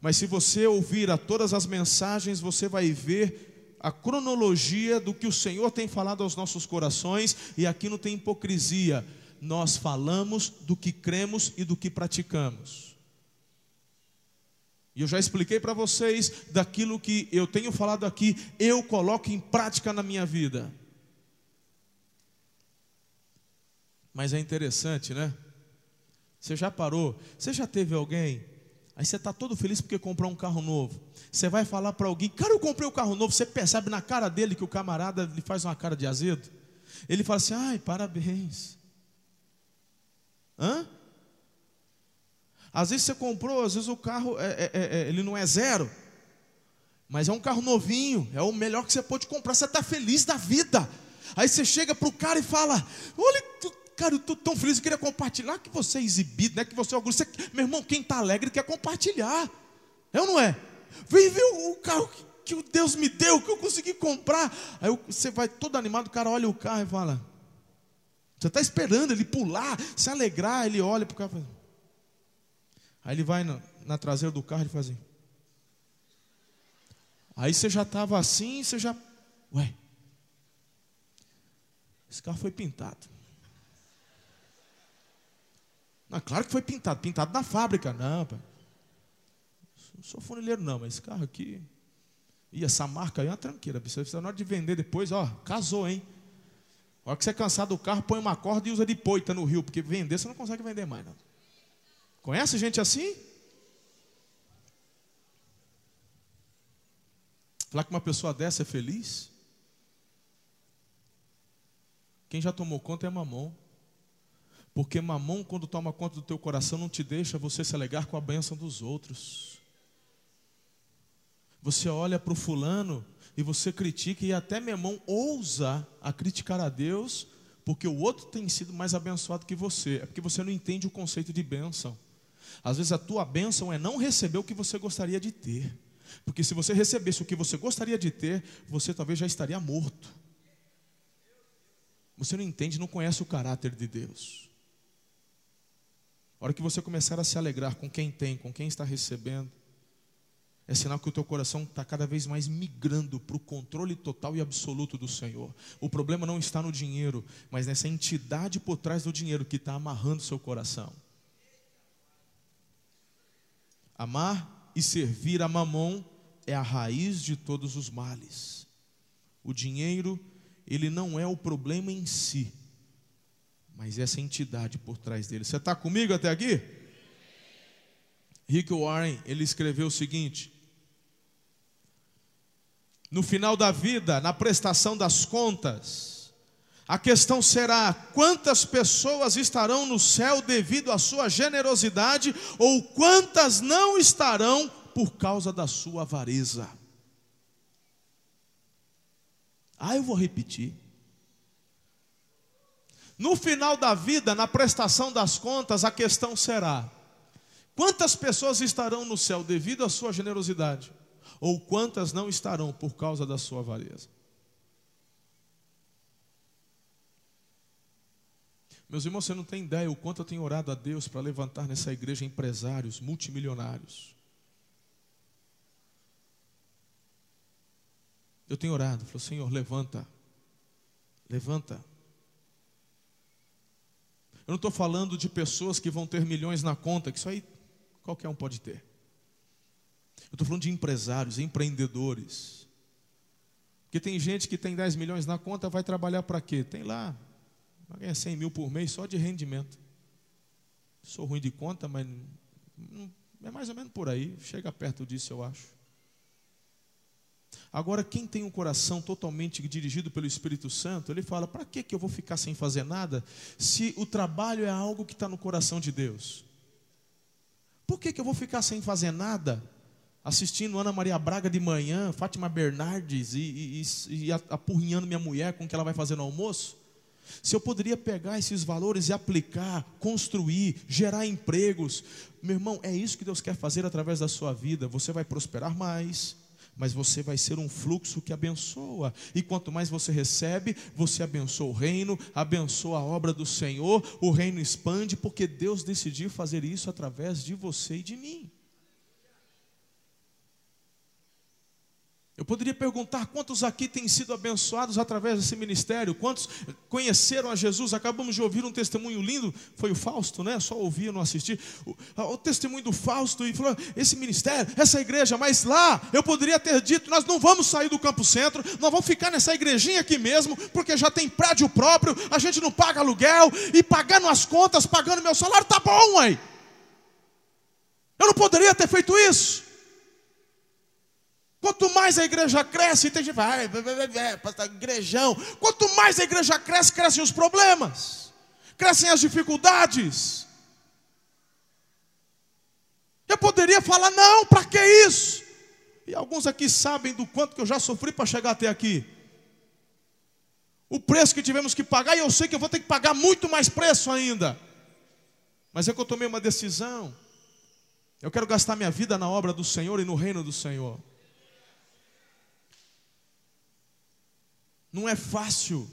Mas se você ouvir a todas as mensagens, você vai ver a cronologia do que o Senhor tem falado aos nossos corações, e aqui não tem hipocrisia. Nós falamos do que cremos e do que praticamos. E eu já expliquei para vocês daquilo que eu tenho falado aqui, eu coloco em prática na minha vida. Mas é interessante, né? Você já parou? Você já teve alguém? Aí você está todo feliz porque comprou um carro novo. Você vai falar para alguém, cara, eu comprei um carro novo. Você percebe na cara dele que o camarada lhe faz uma cara de azedo. Ele fala assim, ai, parabéns. Hã? Às vezes você comprou, às vezes o carro é, é, é, é ele não é zero, mas é um carro novinho, é o melhor que você pode comprar. Você está feliz da vida. Aí você chega para o cara e fala: Olha, cara, eu estou tão feliz, eu queria compartilhar. que você é exibido, né? que você é orgulho. Você, meu irmão, quem está alegre quer compartilhar. É ou não é? Vem ver o carro que, que Deus me deu, que eu consegui comprar. Aí você vai todo animado, o cara olha o carro e fala: Você está esperando ele pular, se alegrar. Ele olha para o carro Aí ele vai na, na traseira do carro e faz assim. Aí você já estava assim, você já. Ué, esse carro foi pintado. Não, claro que foi pintado, pintado na fábrica. Não, pai. Não sou funileiro, não, mas esse carro aqui. E essa marca aí é uma tranqueira. Na hora de vender depois, ó, casou, hein? A hora que você é cansado do carro, põe uma corda e usa de poita no rio, porque vender você não consegue vender mais, não. Conhece gente assim? Falar que uma pessoa dessa é feliz? Quem já tomou conta é mamon. Porque mamon, quando toma conta do teu coração, não te deixa você se alegar com a bênção dos outros. Você olha para o fulano e você critica, e até mamon ousa a criticar a Deus, porque o outro tem sido mais abençoado que você. É porque você não entende o conceito de bênção. Às vezes a tua bênção é não receber o que você gostaria de ter. Porque se você recebesse o que você gostaria de ter, você talvez já estaria morto. Você não entende, não conhece o caráter de Deus. A hora que você começar a se alegrar com quem tem, com quem está recebendo, é sinal que o teu coração está cada vez mais migrando para o controle total e absoluto do Senhor. O problema não está no dinheiro, mas nessa entidade por trás do dinheiro que está amarrando seu coração. Amar e servir a mamon é a raiz de todos os males. O dinheiro, ele não é o problema em si, mas essa entidade por trás dele. Você está comigo até aqui? Rick Warren, ele escreveu o seguinte: No final da vida, na prestação das contas, a questão será: quantas pessoas estarão no céu devido à sua generosidade, ou quantas não estarão por causa da sua avareza? Ah, eu vou repetir. No final da vida, na prestação das contas, a questão será: quantas pessoas estarão no céu devido à sua generosidade, ou quantas não estarão por causa da sua avareza? Meus irmãos, você não tem ideia o quanto eu tenho orado a Deus para levantar nessa igreja empresários multimilionários. Eu tenho orado, falou, Senhor, levanta, levanta. Eu não estou falando de pessoas que vão ter milhões na conta, que isso aí qualquer um pode ter. Eu estou falando de empresários, empreendedores. Porque tem gente que tem 10 milhões na conta, vai trabalhar para quê? Tem lá Vai ganhar 100 mil por mês só de rendimento. Sou ruim de conta, mas é mais ou menos por aí. Chega perto disso, eu acho. Agora, quem tem um coração totalmente dirigido pelo Espírito Santo, ele fala: para que eu vou ficar sem fazer nada se o trabalho é algo que está no coração de Deus? Por que, que eu vou ficar sem fazer nada assistindo Ana Maria Braga de manhã, Fátima Bernardes e, e, e, e apurrinhando minha mulher com o que ela vai fazer no almoço? Se eu poderia pegar esses valores e aplicar, construir, gerar empregos, meu irmão, é isso que Deus quer fazer através da sua vida. Você vai prosperar mais, mas você vai ser um fluxo que abençoa. E quanto mais você recebe, você abençoa o reino, abençoa a obra do Senhor, o reino expande, porque Deus decidiu fazer isso através de você e de mim. Eu poderia perguntar quantos aqui têm sido abençoados através desse ministério, quantos conheceram a Jesus. Acabamos de ouvir um testemunho lindo, foi o Fausto, né? Só ouvir, não assistir. O, o testemunho do Fausto e falou: esse ministério, essa igreja, mas lá eu poderia ter dito: nós não vamos sair do Campo Centro, nós vamos ficar nessa igrejinha aqui mesmo, porque já tem prédio próprio, a gente não paga aluguel e pagando as contas, pagando meu salário, tá bom, aí. Eu não poderia ter feito isso. Quanto mais a igreja cresce, tem gente vai, vai, vai, igrejão. Quanto mais a igreja cresce, crescem os problemas, crescem as dificuldades. Eu poderia falar, não, para que isso? E alguns aqui sabem do quanto que eu já sofri para chegar até aqui. O preço que tivemos que pagar, e eu sei que eu vou ter que pagar muito mais preço ainda. Mas é que eu tomei uma decisão. Eu quero gastar minha vida na obra do Senhor e no reino do Senhor. Não é fácil,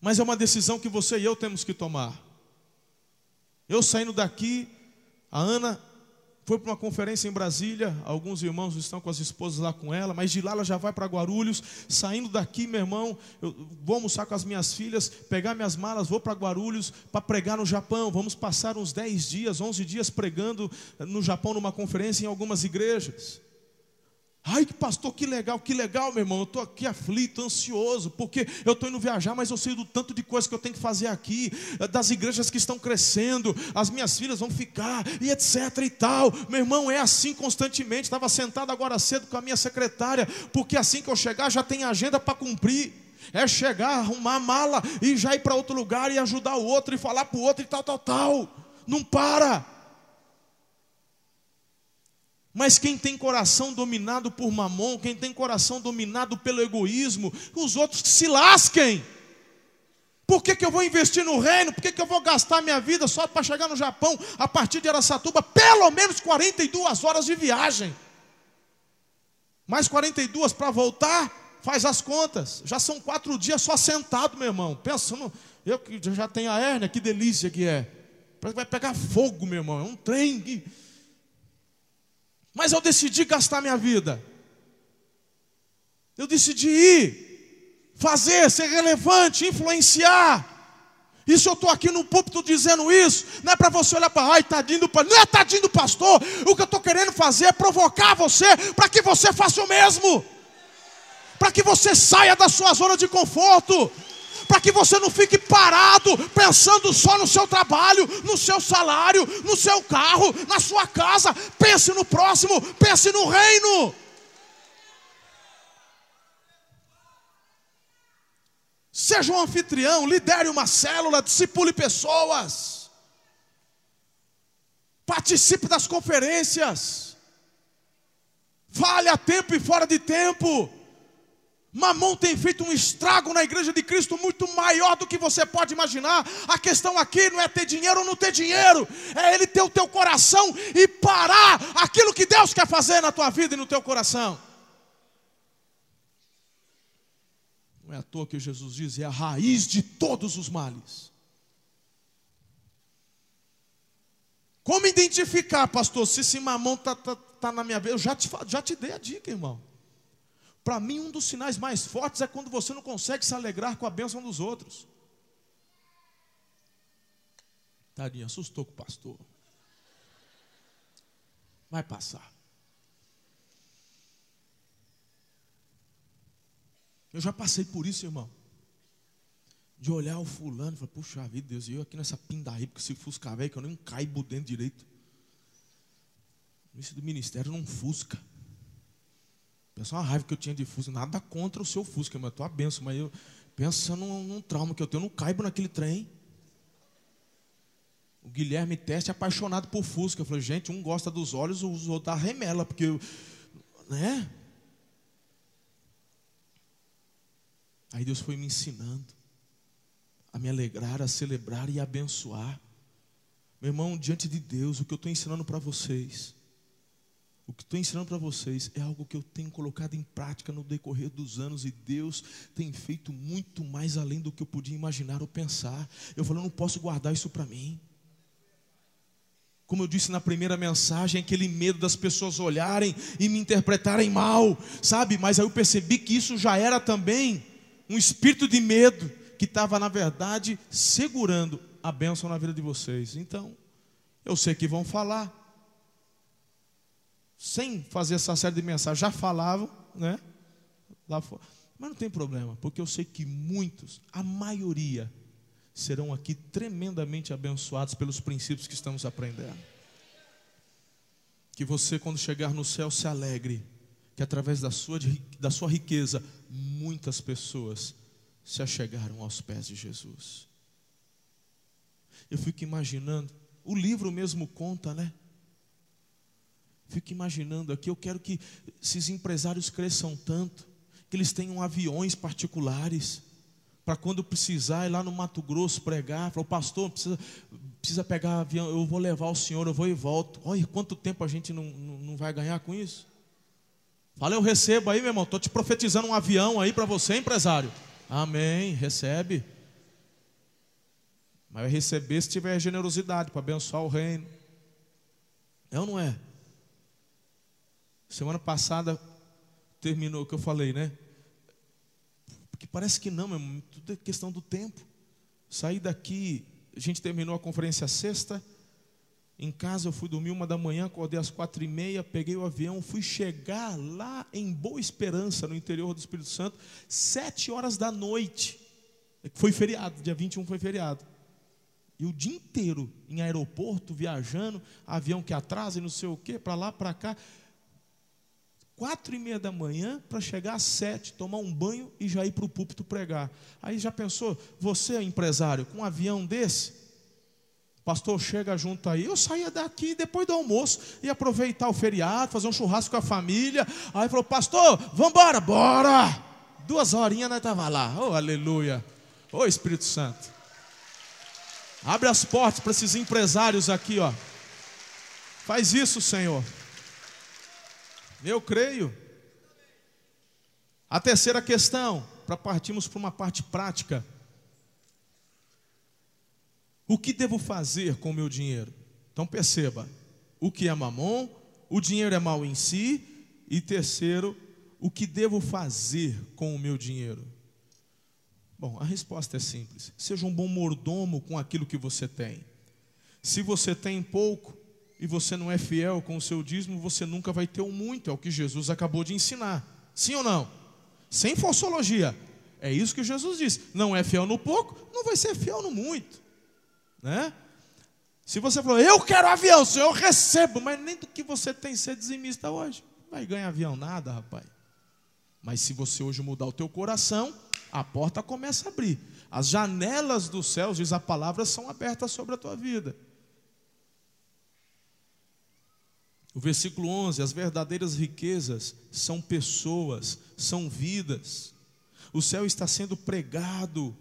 mas é uma decisão que você e eu temos que tomar. Eu saindo daqui, a Ana foi para uma conferência em Brasília, alguns irmãos estão com as esposas lá com ela, mas de lá ela já vai para Guarulhos. Saindo daqui, meu irmão, eu vou almoçar com as minhas filhas, pegar minhas malas, vou para Guarulhos para pregar no Japão. Vamos passar uns 10 dias, 11 dias pregando no Japão numa conferência em algumas igrejas. Ai, que pastor, que legal, que legal, meu irmão. Eu estou aqui aflito, ansioso, porque eu estou indo viajar, mas eu sei do tanto de coisa que eu tenho que fazer aqui, das igrejas que estão crescendo, as minhas filhas vão ficar, e etc e tal. Meu irmão, é assim constantemente. Estava sentado agora cedo com a minha secretária, porque assim que eu chegar já tem agenda para cumprir. É chegar, arrumar a mala e já ir para outro lugar e ajudar o outro e falar para o outro e tal, tal, tal. Não para. Mas quem tem coração dominado por mamon, quem tem coração dominado pelo egoísmo, os outros se lasquem. Por que, que eu vou investir no reino? Por que, que eu vou gastar minha vida só para chegar no Japão a partir de Aracatuba? Pelo menos 42 horas de viagem. Mais 42 para voltar, faz as contas. Já são quatro dias só sentado, meu irmão. Pensando, eu que já tenho a hérnia, que delícia que é. Vai pegar fogo, meu irmão. É um trem que mas eu decidi gastar minha vida. Eu decidi ir, fazer, ser relevante, influenciar. Isso eu estou aqui no púlpito dizendo isso, não é para você olhar para, ai, tadinho do pastor, não é tadinho do pastor, o que eu estou querendo fazer é provocar você, para que você faça o mesmo, para que você saia da sua zona de conforto, para que você não fique parado pensando só no seu trabalho, no seu salário, no seu carro, na sua casa. Pense no próximo, pense no reino. Seja um anfitrião, lidere uma célula, discipule pessoas. Participe das conferências. Fale a tempo e fora de tempo. Mamão tem feito um estrago na igreja de Cristo muito maior do que você pode imaginar. A questão aqui não é ter dinheiro ou não ter dinheiro, é ele ter o teu coração e parar aquilo que Deus quer fazer na tua vida e no teu coração. Não é à toa que Jesus diz, é a raiz de todos os males. Como identificar, pastor, se esse mamão está tá, tá na minha vida? Eu já te, já te dei a dica, irmão. Para mim, um dos sinais mais fortes é quando você não consegue se alegrar com a bênção dos outros. Tadinho, assustou com o pastor. Vai passar. Eu já passei por isso, irmão. De olhar o fulano e falar, puxa vida, Deus, e eu aqui nessa pindaíba com esse fusca velho que eu nem caibo dentro direito. Isso do ministério não fusca. Pensa uma raiva que eu tinha de Fusca. Nada contra o seu Fusca, mas a tua benção. Mas eu pensa num, num, trauma que eu tenho. Eu não caibo naquele trem. O Guilherme Teste é apaixonado por Fusca. Eu falei, gente, um gosta dos olhos, o outro da remela, porque. Né? Aí Deus foi me ensinando a me alegrar, a celebrar e a abençoar. Meu irmão, diante de Deus, o que eu estou ensinando para vocês o que estou ensinando para vocês é algo que eu tenho colocado em prática no decorrer dos anos e Deus tem feito muito mais além do que eu podia imaginar ou pensar. Eu falo, eu não posso guardar isso para mim. Como eu disse na primeira mensagem, aquele medo das pessoas olharem e me interpretarem mal, sabe? Mas aí eu percebi que isso já era também um espírito de medo que estava, na verdade, segurando a bênção na vida de vocês. Então, eu sei que vão falar, sem fazer essa série de mensagens, já falavam, né? Lá fora. Mas não tem problema, porque eu sei que muitos, a maioria, serão aqui tremendamente abençoados pelos princípios que estamos aprendendo. Que você, quando chegar no céu, se alegre, que através da sua, da sua riqueza, muitas pessoas se achegaram aos pés de Jesus. Eu fico imaginando, o livro mesmo conta, né? Fico imaginando aqui, eu quero que esses empresários cresçam tanto, que eles tenham aviões particulares, para quando precisar ir lá no Mato Grosso pregar, falar, pastor, precisa, precisa pegar avião, eu vou levar o senhor, eu vou e volto. Olha quanto tempo a gente não, não, não vai ganhar com isso. Fala, eu recebo aí, meu irmão, estou te profetizando um avião aí para você, empresário. Amém, recebe. Mas receber se tiver generosidade para abençoar o reino. É ou não é? Semana passada terminou o que eu falei, né? Porque parece que não, meu tudo é questão do tempo. Saí daqui, a gente terminou a conferência sexta. Em casa eu fui dormir uma da manhã, acordei às quatro e meia, peguei o avião, fui chegar lá em Boa Esperança, no interior do Espírito Santo, sete horas da noite. Foi feriado, dia 21 foi feriado. E o dia inteiro em aeroporto, viajando, avião que atrasa e não sei o quê, para lá, para cá quatro e meia da manhã para chegar às sete, tomar um banho e já ir para o púlpito pregar. Aí já pensou, você empresário, com um avião desse, pastor chega junto aí, eu saía daqui depois do almoço e aproveitar o feriado, fazer um churrasco com a família. Aí falou, pastor, vamos embora, bora! Duas horinhas nós estava lá, oh aleluia, oh Espírito Santo. Abre as portas para esses empresários aqui, ó. Faz isso, Senhor. Eu creio. A terceira questão, para partirmos para uma parte prática. O que devo fazer com o meu dinheiro? Então perceba, o que é mamon, o dinheiro é mal em si, e terceiro, o que devo fazer com o meu dinheiro? Bom, a resposta é simples: seja um bom mordomo com aquilo que você tem. Se você tem pouco, e você não é fiel com o seu dízimo, você nunca vai ter o muito, é o que Jesus acabou de ensinar. Sim ou não? Sem fossologia. É isso que Jesus disse. Não é fiel no pouco, não vai ser fiel no muito. Né? Se você falou, eu quero avião, Senhor, eu recebo, mas nem do que você tem ser dizimista hoje. Vai ganhar avião nada, rapaz. Mas se você hoje mudar o teu coração, a porta começa a abrir. As janelas dos céus, diz a palavra, são abertas sobre a tua vida. O versículo 11: as verdadeiras riquezas são pessoas, são vidas. O céu está sendo pregado,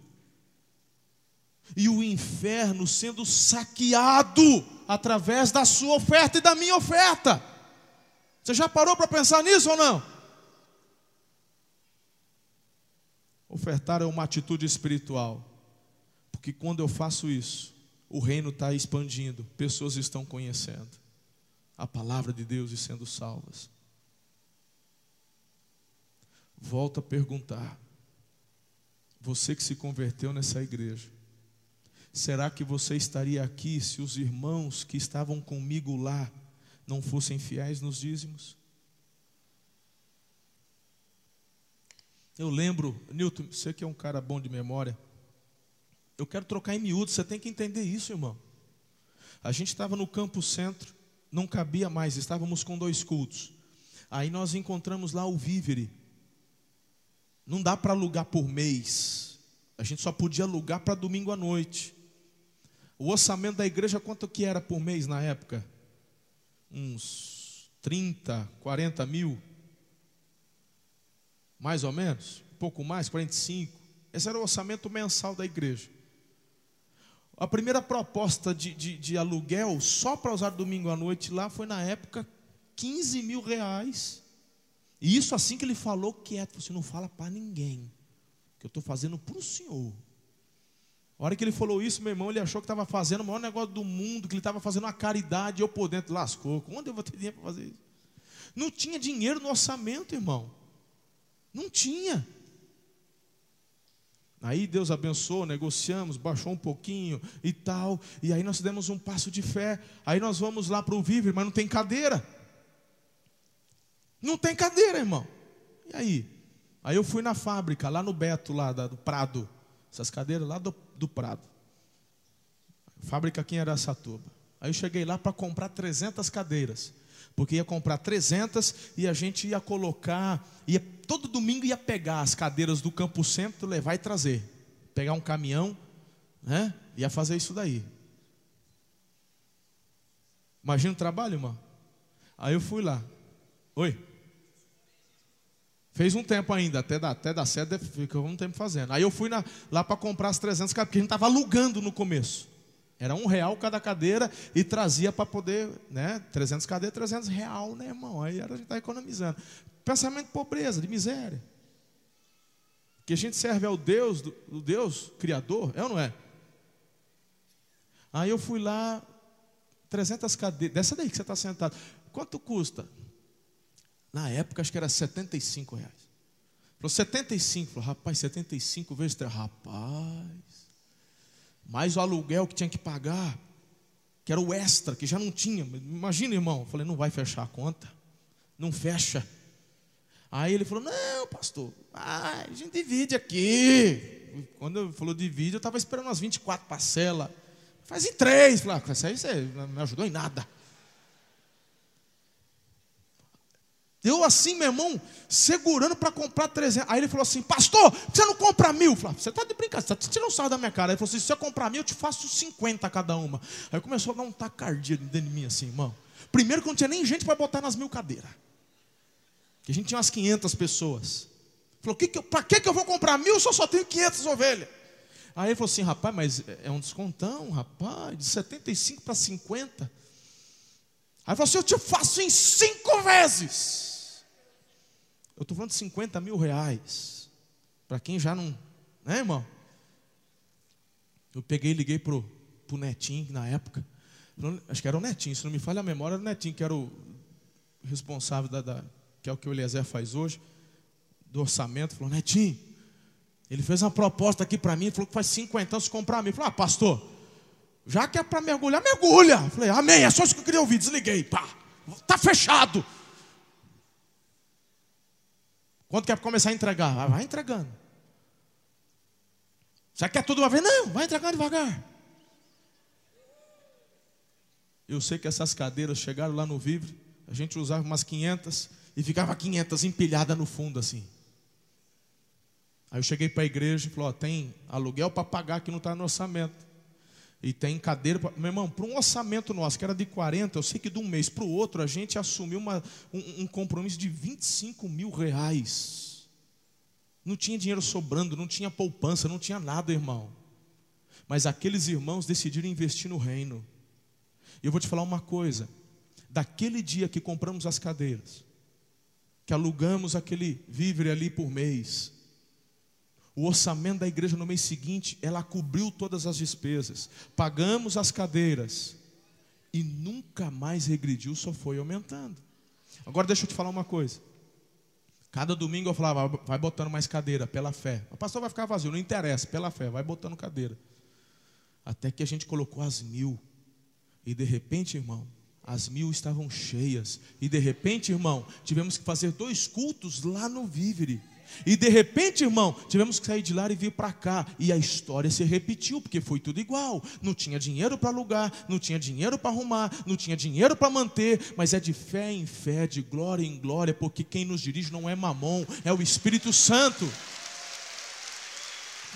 e o inferno sendo saqueado através da sua oferta e da minha oferta. Você já parou para pensar nisso ou não? Ofertar é uma atitude espiritual, porque quando eu faço isso, o reino está expandindo, pessoas estão conhecendo a palavra de Deus e sendo salvas. Volto a perguntar: você que se converteu nessa igreja, será que você estaria aqui se os irmãos que estavam comigo lá não fossem fiéis nos dízimos? Eu lembro, Newton, você que é um cara bom de memória, eu quero trocar em miúdo, você tem que entender isso, irmão. A gente estava no campo centro, não cabia mais, estávamos com dois cultos. Aí nós encontramos lá o vívere. Não dá para alugar por mês. A gente só podia alugar para domingo à noite. O orçamento da igreja, quanto que era por mês na época? Uns 30, 40 mil. Mais ou menos? Um pouco mais, 45. Esse era o orçamento mensal da igreja. A primeira proposta de, de, de aluguel, só para usar domingo à noite lá, foi na época 15 mil reais. E isso assim que ele falou quieto, você não fala para ninguém, que eu estou fazendo para o senhor. A hora que ele falou isso, meu irmão, ele achou que estava fazendo o maior negócio do mundo, que ele estava fazendo uma caridade, eu por dentro lascou. Onde eu vou ter dinheiro para fazer isso? Não tinha dinheiro no orçamento, irmão. Não tinha. Aí Deus abençoou, negociamos, baixou um pouquinho e tal. E aí nós demos um passo de fé. Aí nós vamos lá para o Viver, mas não tem cadeira. Não tem cadeira, irmão. E aí? Aí eu fui na fábrica, lá no Beto, lá do Prado. Essas cadeiras lá do, do Prado. Fábrica aqui em Aracatuba. Aí eu cheguei lá para comprar 300 cadeiras. Porque ia comprar 300 e a gente ia colocar, ia, todo domingo ia pegar as cadeiras do Campo Centro, levar e trazer. Pegar um caminhão, né? Ia fazer isso daí. Imagina o trabalho, irmão. Aí eu fui lá. Oi? Fez um tempo ainda, até dar, até dar certo, ficou um tempo fazendo. Aí eu fui na, lá para comprar as 300 cadeiras, porque a gente estava alugando no começo. Era um real cada cadeira e trazia para poder, né? 300 cadeiras, 300 real, né, irmão? Aí a gente está economizando. Pensamento de pobreza, de miséria. Que a gente serve ao Deus, do, Deus Criador, é ou não é? Aí eu fui lá, 300 cadeiras, dessa daí que você está sentado. Quanto custa? Na época, acho que era 75 reais. Falou, 75. Falou, rapaz, 75 vezes 3. Rapaz. Mais o aluguel que tinha que pagar, que era o extra, que já não tinha. Imagina, irmão. Falei, não vai fechar a conta. Não fecha. Aí ele falou, não, pastor, ah, a gente divide aqui. Quando ele falou divide, eu estava esperando umas 24 parcelas. Faz em três. Falei, ah, isso aí você não me ajudou em nada. Eu assim, meu irmão, segurando para comprar 300. Aí ele falou assim, pastor, você não compra mil? Eu falei, você está de brincadeira, você está tirando sarro da minha cara. Ele falou assim, se você comprar mil, eu te faço 50 cada uma. Aí começou a dar um tacardia dentro de mim assim, irmão. Primeiro que não tinha nem gente para botar nas mil cadeiras. Que a gente tinha umas 500 pessoas. Falou, que que para que, que eu vou comprar mil se eu só tenho 500 ovelhas? Aí ele falou assim, rapaz, mas é um descontão, rapaz, de 75 para 50. Aí falou assim, eu te faço em cinco vezes. Eu estou falando de 50 mil reais. Para quem já não. Né, irmão? Eu peguei e liguei pro, pro Netinho na época. Acho que era o Netinho, se não me falha a memória, era o Netinho, que era o responsável da, da que é o que o Eliezer faz hoje, do orçamento. Falou, Netinho, ele fez uma proposta aqui para mim, falou que faz 50 anos comprar mim. Falei, ah, pastor, já que é para mergulhar, mergulha. Falei, amém, é só isso que eu queria ouvir. Desliguei, pá, tá fechado. Quando quer começar a entregar? Vai entregando. Você quer tudo uma vez? Não, vai entregando devagar. Eu sei que essas cadeiras chegaram lá no Vivre, a gente usava umas 500 e ficava 500 empilhada no fundo assim. Aí eu cheguei para a igreja e falei: tem aluguel para pagar que não está no orçamento. E tem cadeira. Pra... Meu irmão, para um orçamento nosso, que era de 40, eu sei que de um mês para o outro a gente assumiu uma, um, um compromisso de 25 mil reais. Não tinha dinheiro sobrando, não tinha poupança, não tinha nada, irmão. Mas aqueles irmãos decidiram investir no reino. E eu vou te falar uma coisa: daquele dia que compramos as cadeiras, que alugamos aquele vívere ali por mês, o orçamento da igreja no mês seguinte, ela cobriu todas as despesas. Pagamos as cadeiras. E nunca mais regrediu, só foi aumentando. Agora deixa eu te falar uma coisa. Cada domingo eu falava, vai botando mais cadeira, pela fé. O pastor vai ficar vazio, não interessa, pela fé, vai botando cadeira. Até que a gente colocou as mil. E de repente, irmão, as mil estavam cheias. E de repente, irmão, tivemos que fazer dois cultos lá no Vívere. E de repente, irmão, tivemos que sair de lá e vir para cá. E a história se repetiu, porque foi tudo igual. Não tinha dinheiro para alugar, não tinha dinheiro para arrumar, não tinha dinheiro para manter, mas é de fé em fé, de glória em glória, porque quem nos dirige não é mamão, é o Espírito Santo.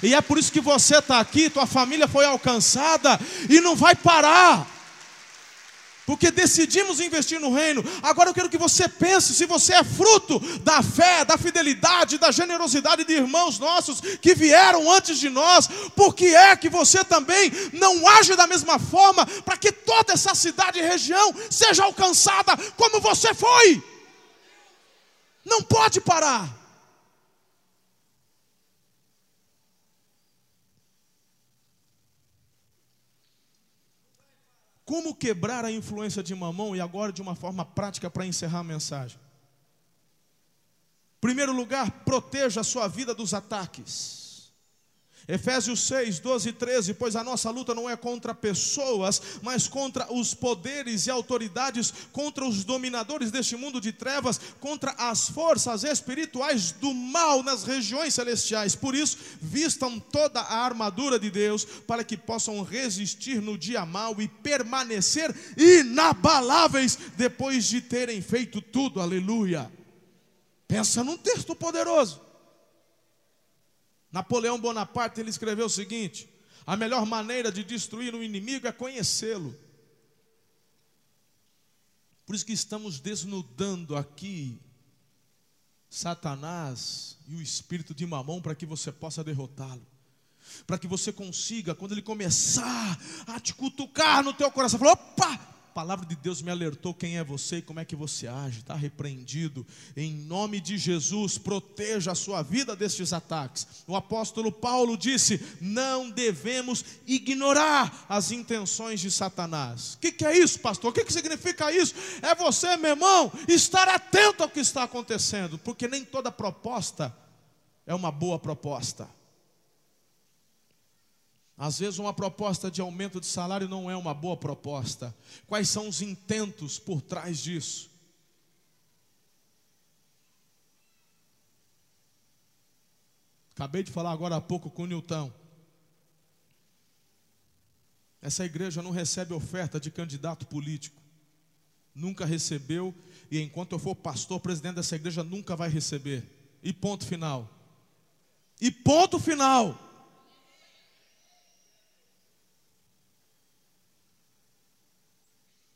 E é por isso que você está aqui, tua família foi alcançada e não vai parar porque decidimos investir no reino. Agora eu quero que você pense se você é fruto da fé, da fidelidade, da generosidade de irmãos nossos que vieram antes de nós, por que é que você também não age da mesma forma para que toda essa cidade e região seja alcançada como você foi? Não pode parar. Como quebrar a influência de mamão e agora de uma forma prática para encerrar a mensagem? Primeiro lugar, proteja a sua vida dos ataques. Efésios 6, 12 e 13, pois a nossa luta não é contra pessoas, mas contra os poderes e autoridades, contra os dominadores deste mundo de trevas, contra as forças espirituais do mal nas regiões celestiais. Por isso, vistam toda a armadura de Deus, para que possam resistir no dia mal e permanecer inabaláveis depois de terem feito tudo. Aleluia. Pensa num texto poderoso. Napoleão Bonaparte ele escreveu o seguinte: a melhor maneira de destruir um inimigo é conhecê-lo. Por isso que estamos desnudando aqui Satanás e o espírito de Mamão para que você possa derrotá-lo. Para que você consiga, quando ele começar a te cutucar no teu coração, falar: opa, palavra de Deus me alertou quem é você e como é que você age, está repreendido. Em nome de Jesus, proteja a sua vida destes ataques. O apóstolo Paulo disse: não devemos ignorar as intenções de Satanás. O que, que, é isso, pastor? O que, que significa isso? É você, meu irmão, estar atento ao que está acontecendo, porque nem toda proposta é uma boa proposta. Às vezes, uma proposta de aumento de salário não é uma boa proposta. Quais são os intentos por trás disso? Acabei de falar agora há pouco com o Nilton. Essa igreja não recebe oferta de candidato político. Nunca recebeu, e enquanto eu for pastor, presidente dessa igreja nunca vai receber. E ponto final. E ponto final.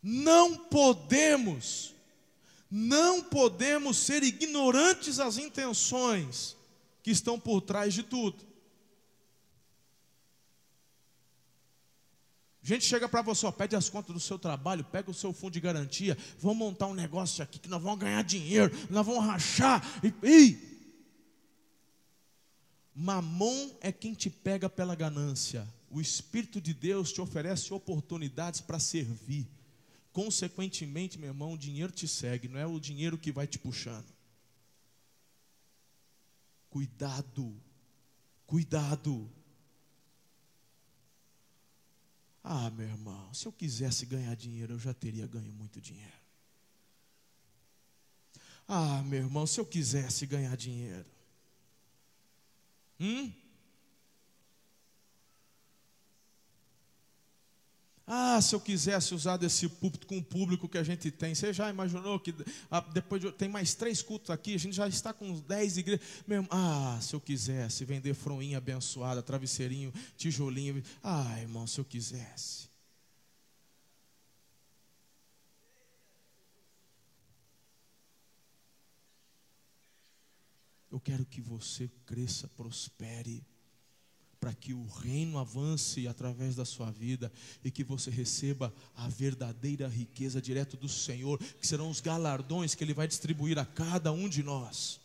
Não podemos, não podemos ser ignorantes às intenções que estão por trás de tudo. Gente chega para você, ó, pede as contas do seu trabalho, pega o seu fundo de garantia, vamos montar um negócio aqui que nós vamos ganhar dinheiro, nós vamos rachar. E, e... Mamon é quem te pega pela ganância. O Espírito de Deus te oferece oportunidades para servir. Consequentemente, meu irmão, o dinheiro te segue, não é o dinheiro que vai te puxando. Cuidado, cuidado. Ah, meu irmão, se eu quisesse ganhar dinheiro, eu já teria ganho muito dinheiro. Ah, meu irmão, se eu quisesse ganhar dinheiro. Hum? Ah, se eu quisesse usar desse púlpito com o público que a gente tem, você já imaginou que ah, depois de, tem mais três cultos aqui, a gente já está com dez igrejas. Mesmo, ah, se eu quisesse vender froinha abençoada, travesseirinho, tijolinho. Ah, irmão, se eu quisesse. Eu quero que você cresça, prospere para que o reino avance através da sua vida e que você receba a verdadeira riqueza direto do Senhor, que serão os galardões que Ele vai distribuir a cada um de nós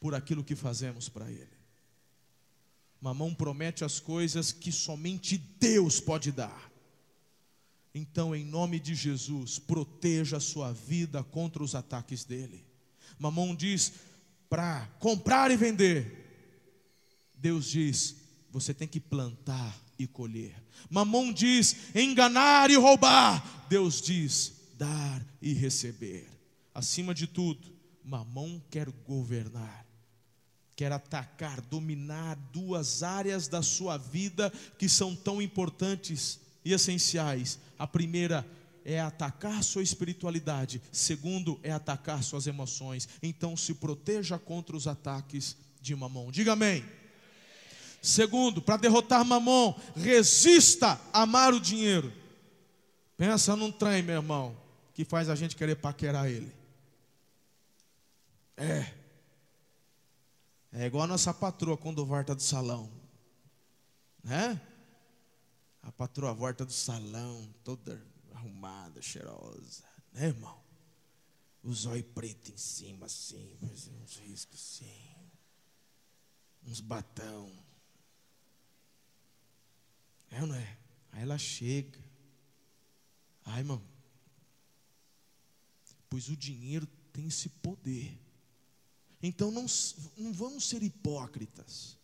por aquilo que fazemos para Ele. Mamão promete as coisas que somente Deus pode dar. Então, em nome de Jesus, proteja a sua vida contra os ataques dele. Mamão diz para comprar e vender. Deus diz: você tem que plantar e colher. Mamon diz enganar e roubar. Deus diz dar e receber. Acima de tudo, Mamon quer governar, quer atacar, dominar duas áreas da sua vida que são tão importantes e essenciais. A primeira é atacar sua espiritualidade, segundo é atacar suas emoções. Então se proteja contra os ataques de Mamon. Diga amém. Segundo, para derrotar Mamon, resista a amar o dinheiro. Pensa num trem, meu irmão, que faz a gente querer paquerar ele. É. É igual a nossa patroa quando volta do salão. Né? A patroa volta do salão, toda arrumada, cheirosa. Né, irmão? O zóio preto em cima, assim, uns riscos assim. Uns batão. É ou não é? Aí ela chega. Ai, irmão. Pois o dinheiro tem esse poder. Então não, não vamos ser hipócritas.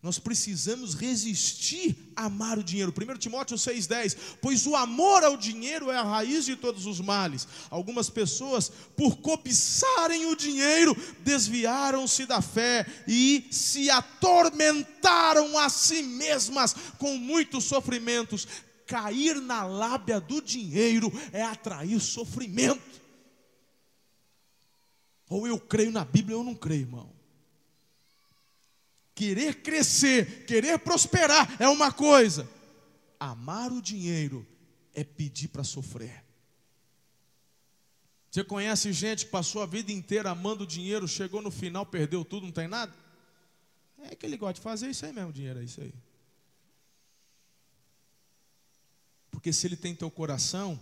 Nós precisamos resistir a amar o dinheiro. 1 Timóteo 6,10: Pois o amor ao dinheiro é a raiz de todos os males. Algumas pessoas, por cobiçarem o dinheiro, desviaram-se da fé e se atormentaram a si mesmas com muitos sofrimentos. Cair na lábia do dinheiro é atrair sofrimento. Ou eu creio na Bíblia ou eu não creio, irmão. Querer crescer, querer prosperar é uma coisa. Amar o dinheiro é pedir para sofrer. Você conhece gente que passou a vida inteira amando o dinheiro, chegou no final, perdeu tudo, não tem nada? É que ele gosta de fazer isso aí mesmo, dinheiro é isso aí. Porque se ele tem teu coração,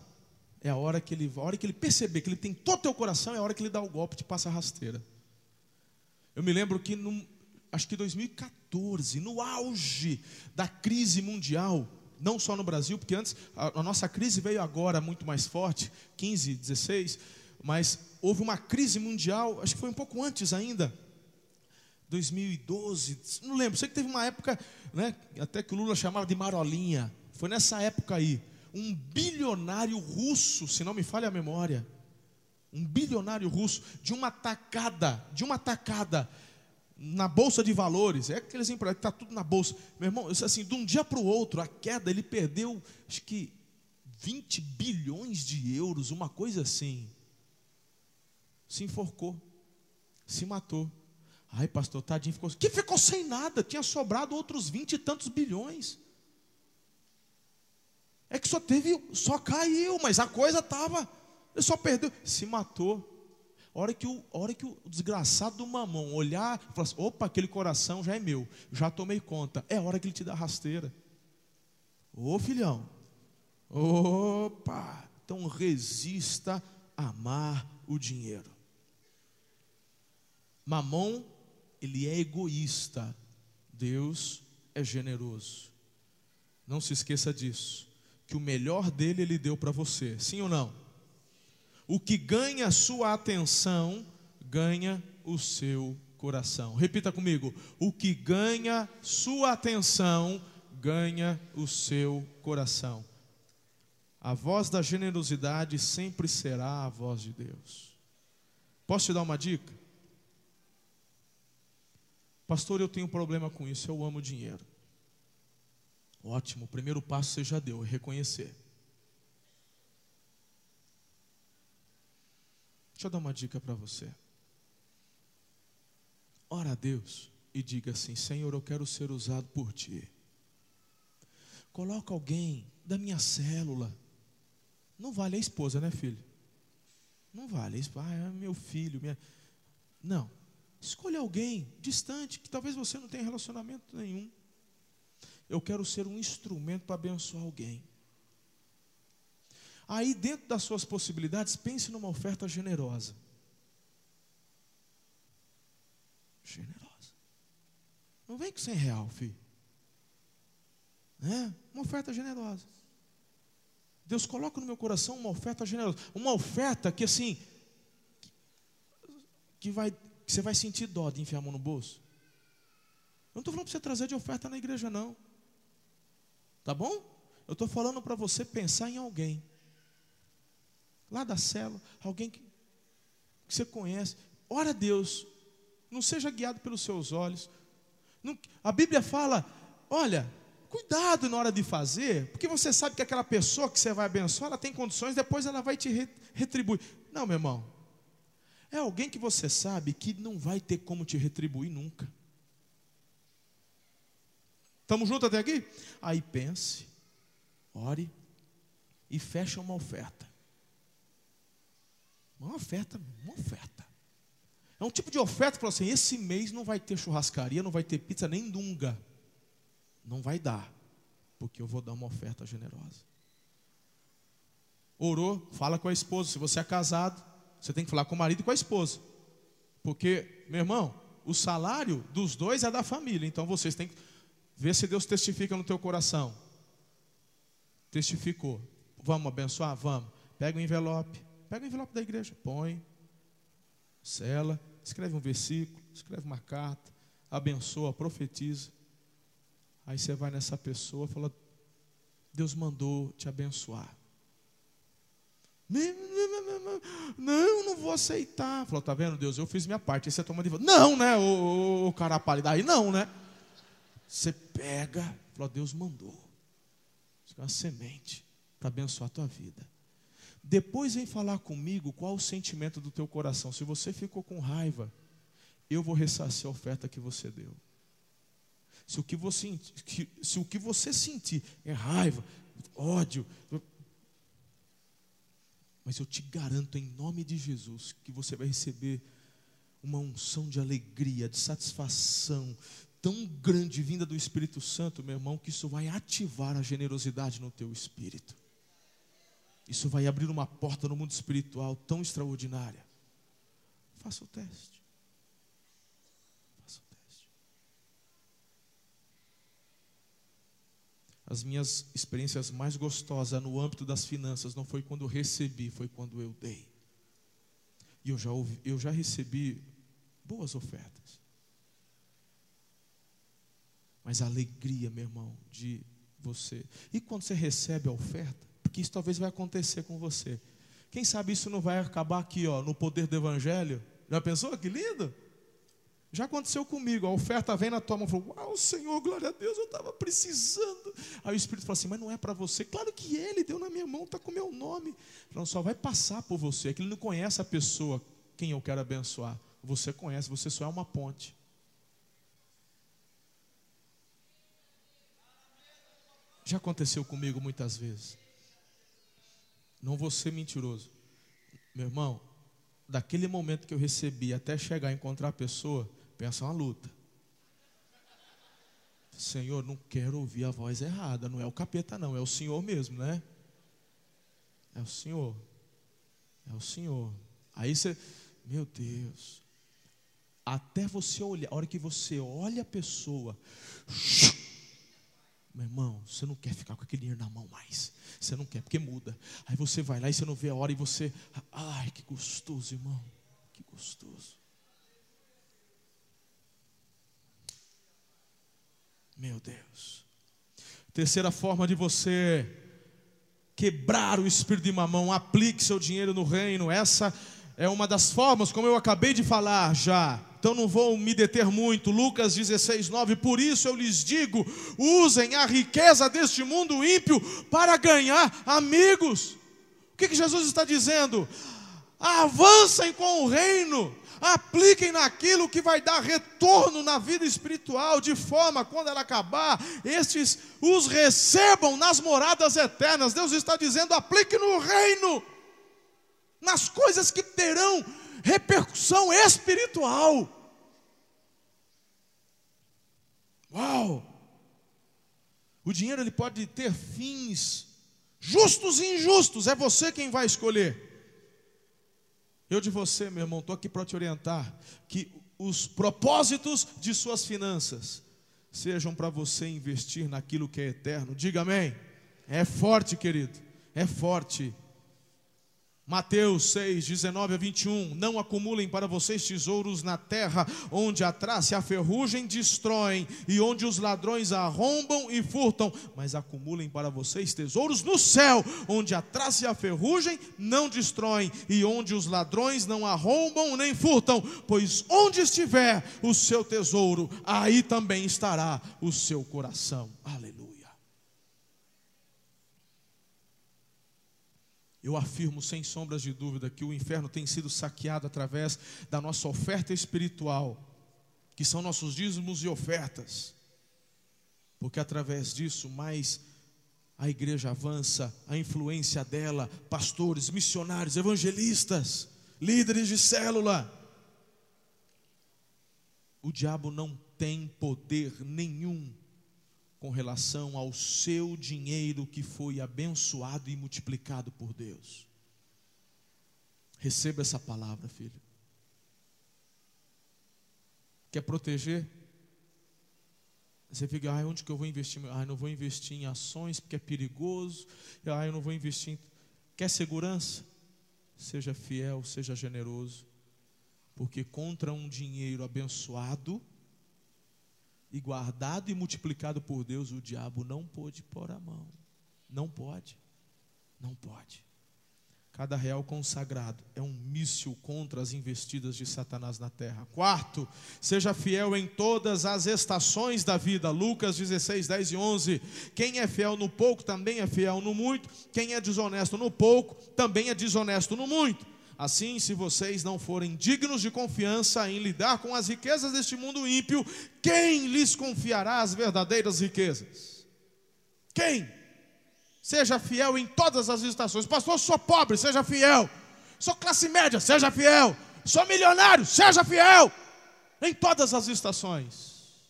é a hora que ele, a hora que ele perceber que ele tem todo teu coração, é a hora que ele dá o golpe e te passa a rasteira. Eu me lembro que num, acho que 2014, no auge da crise mundial, não só no Brasil, porque antes a, a, nossa crise veio agora muito mais forte, 15, 16, mas houve uma crise mundial, acho que foi um pouco antes ainda, 2012, não lembro, sei que teve uma época, né, até que o Lula chamava de marolinha, foi nessa época aí, um bilionário russo, se não me falha a memória, um bilionário russo, de uma tacada, de uma tacada, na bolsa de valores, é aqueles que está tudo na bolsa. Meu irmão, assim, de um dia para o outro, a queda, ele perdeu, acho que 20 bilhões de euros, uma coisa assim. Se enforcou, se matou. Ai, pastor, tadinho, ficou. Que ficou sem nada, tinha sobrado outros 20 e tantos bilhões. É que só teve, só caiu, mas a coisa estava, ele só perdeu, se matou. Hora que o, hora que o desgraçado do mamão olhar e falar assim, opa, aquele coração já é meu, já tomei conta. É a hora que ele te dá rasteira. Ô filhão, opa, então resista a amar o dinheiro. Mamão, ele é egoísta, Deus é generoso. Não se esqueça disso, que o melhor dele ele deu para você, sim ou não? O que ganha sua atenção, ganha o seu coração. Repita comigo: o que ganha sua atenção, ganha o seu coração. A voz da generosidade sempre será a voz de Deus. Posso te dar uma dica? Pastor, eu tenho um problema com isso, eu amo dinheiro. Ótimo, o primeiro passo você já deu, é reconhecer. Deixa eu dar uma dica para você. Ora a Deus e diga assim: Senhor, eu quero ser usado por Ti. Coloca alguém da minha célula. Não vale a esposa, né, filho? Não vale. Ah, é meu filho. Minha... Não. Escolha alguém distante, que talvez você não tenha relacionamento nenhum. Eu quero ser um instrumento para abençoar alguém. Aí, dentro das suas possibilidades, pense numa oferta generosa. Generosa. Não vem com 100 real, filho. É, uma oferta generosa. Deus coloca no meu coração uma oferta generosa. Uma oferta que assim, que, vai, que você vai sentir dó de enfiar a mão no bolso. Eu não estou falando para você trazer de oferta na igreja, não. Tá bom? Eu estou falando para você pensar em alguém lá da célula, alguém que, que você conhece. Ora a Deus, não seja guiado pelos seus olhos. Não, a Bíblia fala: olha, cuidado na hora de fazer, porque você sabe que aquela pessoa que você vai abençoar, ela tem condições, depois ela vai te retribuir. Não, meu irmão. É alguém que você sabe que não vai ter como te retribuir nunca. Estamos juntos até aqui? Aí pense, ore e feche uma oferta. Uma oferta, uma oferta. É um tipo de oferta que fala assim: esse mês não vai ter churrascaria, não vai ter pizza, nem dunga. Não vai dar, porque eu vou dar uma oferta generosa. Orou, fala com a esposa. Se você é casado, você tem que falar com o marido e com a esposa. Porque, meu irmão, o salário dos dois é da família. Então vocês têm que ver se Deus testifica no teu coração. Testificou. vamos abençoar? Vamos. Pega o envelope, pega o envelope da igreja, põe, sela, escreve um versículo, escreve uma carta, abençoa, profetiza. Aí você vai nessa pessoa e fala: Deus mandou te abençoar. Não, não vou aceitar. Falou, tá vendo, Deus, eu fiz minha parte. Aí você toma de volta. Não, né, o, o cara pálido. Aí não, né? Você pega, falou, Deus mandou. Isso é uma semente para abençoar a tua vida. Depois vem falar comigo qual o sentimento do teu coração. Se você ficou com raiva, eu vou ressarcir a oferta que você deu. Se o que você, se o que você sentir é raiva, ódio, mas eu te garanto em nome de Jesus que você vai receber uma unção de alegria, de satisfação tão grande vinda do Espírito Santo, meu irmão, que isso vai ativar a generosidade no teu espírito. Isso vai abrir uma porta no mundo espiritual tão extraordinária. Faça o teste. Faça o teste. As minhas experiências mais gostosas no âmbito das finanças não foi quando recebi, foi quando eu dei. E eu já, ouvi, eu já recebi boas ofertas. Mas a alegria, meu irmão, de você. E quando você recebe a oferta, que isso talvez vai acontecer com você. Quem sabe isso não vai acabar aqui, ó, no poder do evangelho? Já pensou que lindo? Já aconteceu comigo, a oferta vem na tua mão, falou, uau, Senhor, glória a Deus, eu estava precisando. Aí o Espírito fala assim, mas não é para você. Claro que ele deu na minha mão, está com o meu nome. Não só vai passar por você, é que ele não conhece a pessoa quem eu quero abençoar. Você conhece, você só é uma ponte. Já aconteceu comigo muitas vezes. Não vou ser mentiroso. Meu irmão, daquele momento que eu recebi até chegar a encontrar a pessoa, pensa uma luta. Senhor, não quero ouvir a voz errada. Não é o capeta, não, é o Senhor mesmo, né? É o Senhor. É o Senhor. Aí você, meu Deus. Até você olhar, a hora que você olha a pessoa, meu irmão, você não quer ficar com aquele dinheiro na mão mais. Você não quer, porque muda. Aí você vai lá e você não vê a hora e você. Ai, que gostoso, irmão. Que gostoso. Meu Deus. Terceira forma de você quebrar o espírito de mamão, aplique seu dinheiro no reino. Essa é uma das formas, como eu acabei de falar já então não vou me deter muito. Lucas 16, 9. Por isso eu lhes digo: usem a riqueza deste mundo ímpio para ganhar amigos. O que, que Jesus está dizendo? Avancem com o reino, apliquem naquilo que vai dar retorno na vida espiritual, de forma, quando ela acabar, estes os recebam nas moradas eternas. Deus está dizendo: aplique no reino, nas coisas que terão repercussão espiritual. Uau! O dinheiro ele pode ter fins justos e injustos, é você quem vai escolher. Eu de você, meu irmão, estou aqui para te orientar que os propósitos de suas finanças sejam para você investir naquilo que é eterno. Diga amém. É forte, querido. É forte. Mateus 6, 19 a 21. Não acumulem para vocês tesouros na terra, onde a traça e a ferrugem destroem, e onde os ladrões arrombam e furtam, mas acumulem para vocês tesouros no céu, onde a traça e a ferrugem não destroem, e onde os ladrões não arrombam nem furtam, pois onde estiver o seu tesouro, aí também estará o seu coração. Aleluia. Eu afirmo sem sombras de dúvida que o inferno tem sido saqueado através da nossa oferta espiritual, que são nossos dízimos e ofertas. Porque através disso, mais a igreja avança, a influência dela, pastores, missionários, evangelistas, líderes de célula. O diabo não tem poder nenhum com relação ao seu dinheiro que foi abençoado e multiplicado por Deus. Receba essa palavra, filho. Quer proteger? Você fica, ah, onde que eu vou investir? Ah, não vou investir em ações porque é perigoso. Ah, eu não vou investir em. Quer segurança? Seja fiel, seja generoso. Porque contra um dinheiro abençoado e guardado e multiplicado por Deus, o diabo não pôde pôr a mão. Não pode. Não pode. Cada real consagrado é um míssil contra as investidas de Satanás na terra. Quarto, seja fiel em todas as estações da vida. Lucas 16, 10 e 11. Quem é fiel no pouco também é fiel no muito. Quem é desonesto no pouco também é desonesto no muito. Assim, se vocês não forem dignos de confiança em lidar com as riquezas deste mundo ímpio, quem lhes confiará as verdadeiras riquezas? Quem? Seja fiel em todas as estações. Pastor, sou pobre, seja fiel. Sou classe média, seja fiel. Sou milionário, seja fiel. Em todas as estações.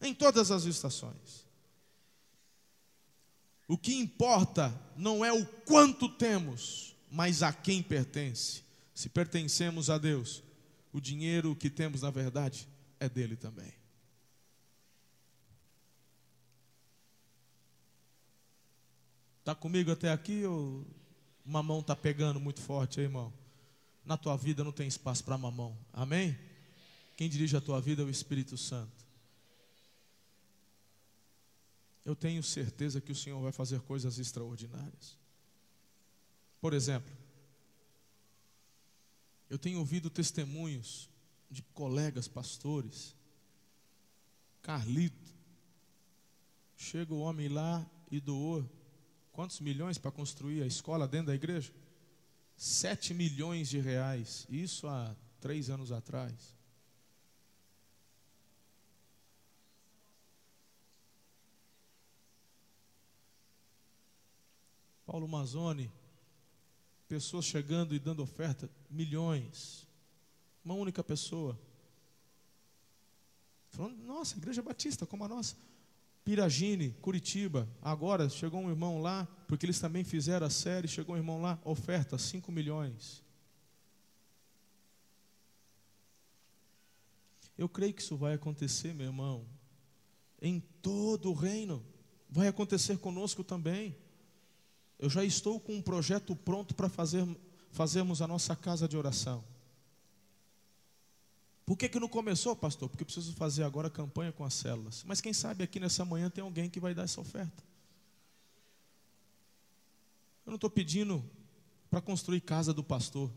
Em todas as estações. O que importa não é o quanto temos, mas a quem pertence. Se pertencemos a Deus, o dinheiro que temos, na verdade, é dele também. Está comigo até aqui ou mamão está pegando muito forte aí, irmão? Na tua vida não tem espaço para mamão. Amém? Quem dirige a tua vida é o Espírito Santo. Eu tenho certeza que o Senhor vai fazer coisas extraordinárias. Por exemplo, eu tenho ouvido testemunhos de colegas pastores. Carlito. Chega o homem lá e doou Quantos milhões para construir a escola dentro da igreja? Sete milhões de reais. Isso há três anos atrás. Paulo Mazzoni, pessoas chegando e dando oferta, milhões. Uma única pessoa. Falando, nossa, igreja batista como a nossa. Piragine, Curitiba. Agora chegou um irmão lá, porque eles também fizeram a série, chegou um irmão lá, oferta 5 milhões. Eu creio que isso vai acontecer, meu irmão, em todo o reino. Vai acontecer conosco também. Eu já estou com um projeto pronto para fazer, fazermos a nossa casa de oração. Por que, que não começou, pastor? Porque eu preciso fazer agora campanha com as células. Mas quem sabe aqui nessa manhã tem alguém que vai dar essa oferta. Eu não estou pedindo para construir casa do pastor.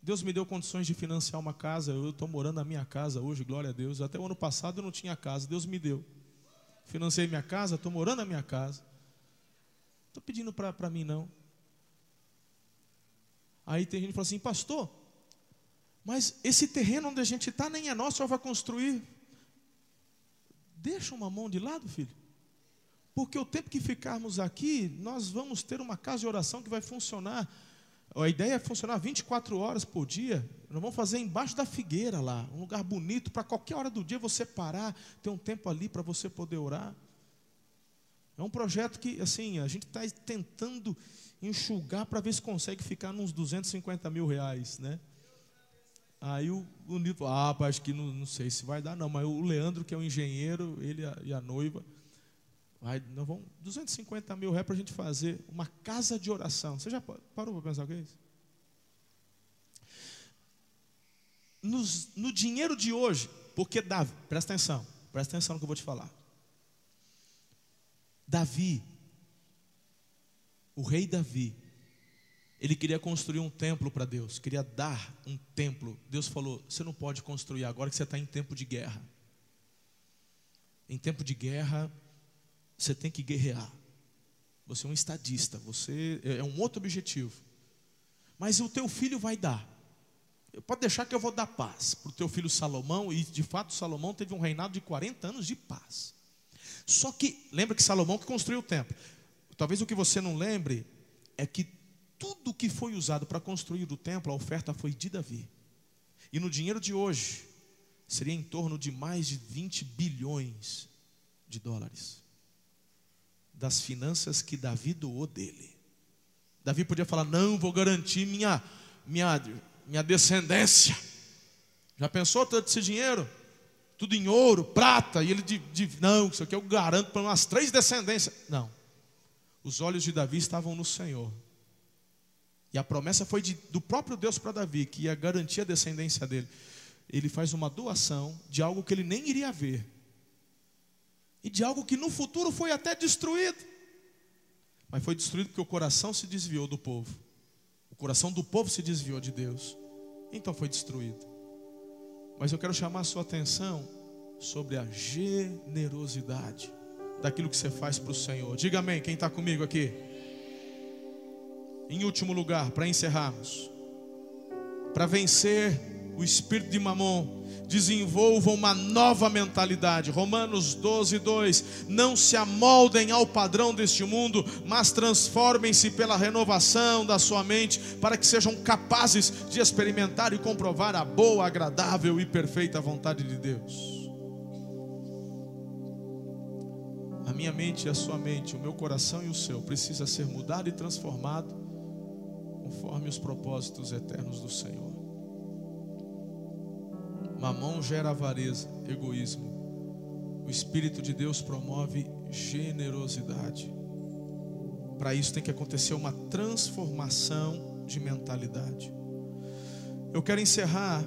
Deus me deu condições de financiar uma casa. Eu estou morando na minha casa hoje, glória a Deus. Até o ano passado eu não tinha casa, Deus me deu. Financei minha casa, estou morando na minha casa. Estou pedindo para mim, não. Aí tem gente que fala assim, pastor, mas esse terreno onde a gente está nem é nosso, só vai construir. Deixa uma mão de lado, filho. Porque o tempo que ficarmos aqui, nós vamos ter uma casa de oração que vai funcionar. A ideia é funcionar 24 horas por dia. Nós vamos fazer embaixo da figueira lá, um lugar bonito para qualquer hora do dia você parar, ter um tempo ali para você poder orar. É um projeto que, assim, a gente está tentando enxugar para ver se consegue ficar nos 250 mil reais, né? Aí o, o Nito, ah, acho que não, não, sei se vai dar, não. Mas o Leandro, que é o engenheiro, ele e a noiva, vai, nós vamos 250 mil reais para a gente fazer uma casa de oração. Você já parou para pensar o que é isso? Nos, no dinheiro de hoje, porque Davi, presta atenção, presta atenção no que eu vou te falar. Davi, o rei Davi, ele queria construir um templo para Deus, queria dar um templo. Deus falou: Você não pode construir agora que você está em tempo de guerra. Em tempo de guerra, você tem que guerrear. Você é um estadista, você é, é um outro objetivo. Mas o teu filho vai dar. Pode deixar que eu vou dar paz para o teu filho Salomão, e de fato Salomão teve um reinado de 40 anos de paz. Só que, lembra que Salomão que construiu o templo. Talvez o que você não lembre é que tudo que foi usado para construir o templo, a oferta foi de Davi. E no dinheiro de hoje, seria em torno de mais de 20 bilhões de dólares. Das finanças que Davi doou dele. Davi podia falar: Não, vou garantir minha, minha, minha descendência. Já pensou todo esse dinheiro? Tudo em ouro, prata, e ele de não, isso aqui eu garanto para umas três descendências. Não. Os olhos de Davi estavam no Senhor. E a promessa foi de, do próprio Deus para Davi, que ia garantir a descendência dele. Ele faz uma doação de algo que ele nem iria ver. E de algo que no futuro foi até destruído. Mas foi destruído porque o coração se desviou do povo. O coração do povo se desviou de Deus. Então foi destruído. Mas eu quero chamar a sua atenção sobre a generosidade daquilo que você faz para o Senhor. Diga amém, quem está comigo aqui. Em último lugar, para encerrarmos, para vencer o espírito de Mamon, desenvolva uma nova mentalidade. Romanos 12, 2. Não se amoldem ao padrão deste mundo, mas transformem-se pela renovação da sua mente, para que sejam capazes de experimentar e comprovar a boa, agradável e perfeita vontade de Deus. A minha mente e a sua mente, o meu coração e o seu, precisa ser mudado e transformado conforme os propósitos eternos do Senhor. Mamão gera avareza, egoísmo. O Espírito de Deus promove generosidade. Para isso tem que acontecer uma transformação de mentalidade. Eu quero encerrar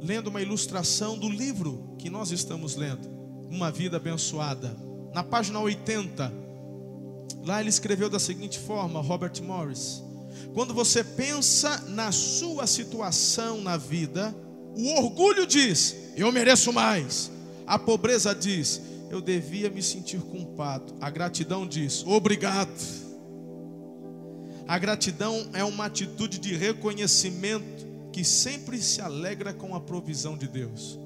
lendo uma ilustração do livro que nós estamos lendo, Uma Vida Abençoada. Na página 80, lá ele escreveu da seguinte forma, Robert Morris: quando você pensa na sua situação na vida, o orgulho diz: eu mereço mais. A pobreza diz: eu devia me sentir culpado. A gratidão diz: obrigado. A gratidão é uma atitude de reconhecimento que sempre se alegra com a provisão de Deus.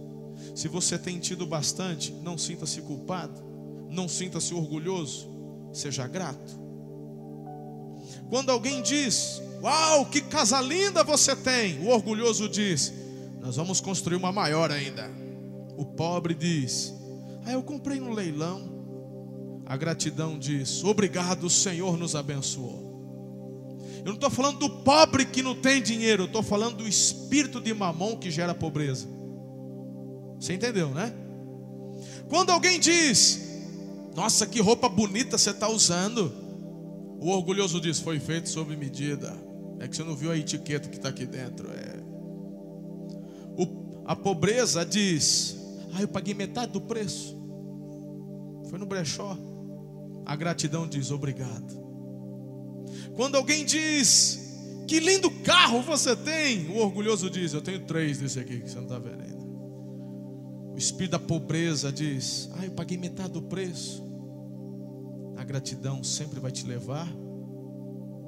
Se você tem tido bastante, não sinta-se culpado, não sinta-se orgulhoso, seja grato. Quando alguém diz: Uau, que casa linda você tem, o orgulhoso diz: Nós vamos construir uma maior ainda. O pobre diz: Ah, eu comprei no leilão. A gratidão diz: Obrigado, o Senhor nos abençoou. Eu não estou falando do pobre que não tem dinheiro, eu estou falando do espírito de mamão que gera pobreza. Você entendeu, né? Quando alguém diz: Nossa, que roupa bonita você está usando. O orgulhoso diz: Foi feito sob medida. É que você não viu a etiqueta que está aqui dentro. É. A pobreza diz: Ah, eu paguei metade do preço. Foi no brechó. A gratidão diz: Obrigado. Quando alguém diz: Que lindo carro você tem, o orgulhoso diz: Eu tenho três desse aqui que você não está vendo ainda. O espírito da pobreza diz: Ah, eu paguei metade do preço a gratidão sempre vai te levar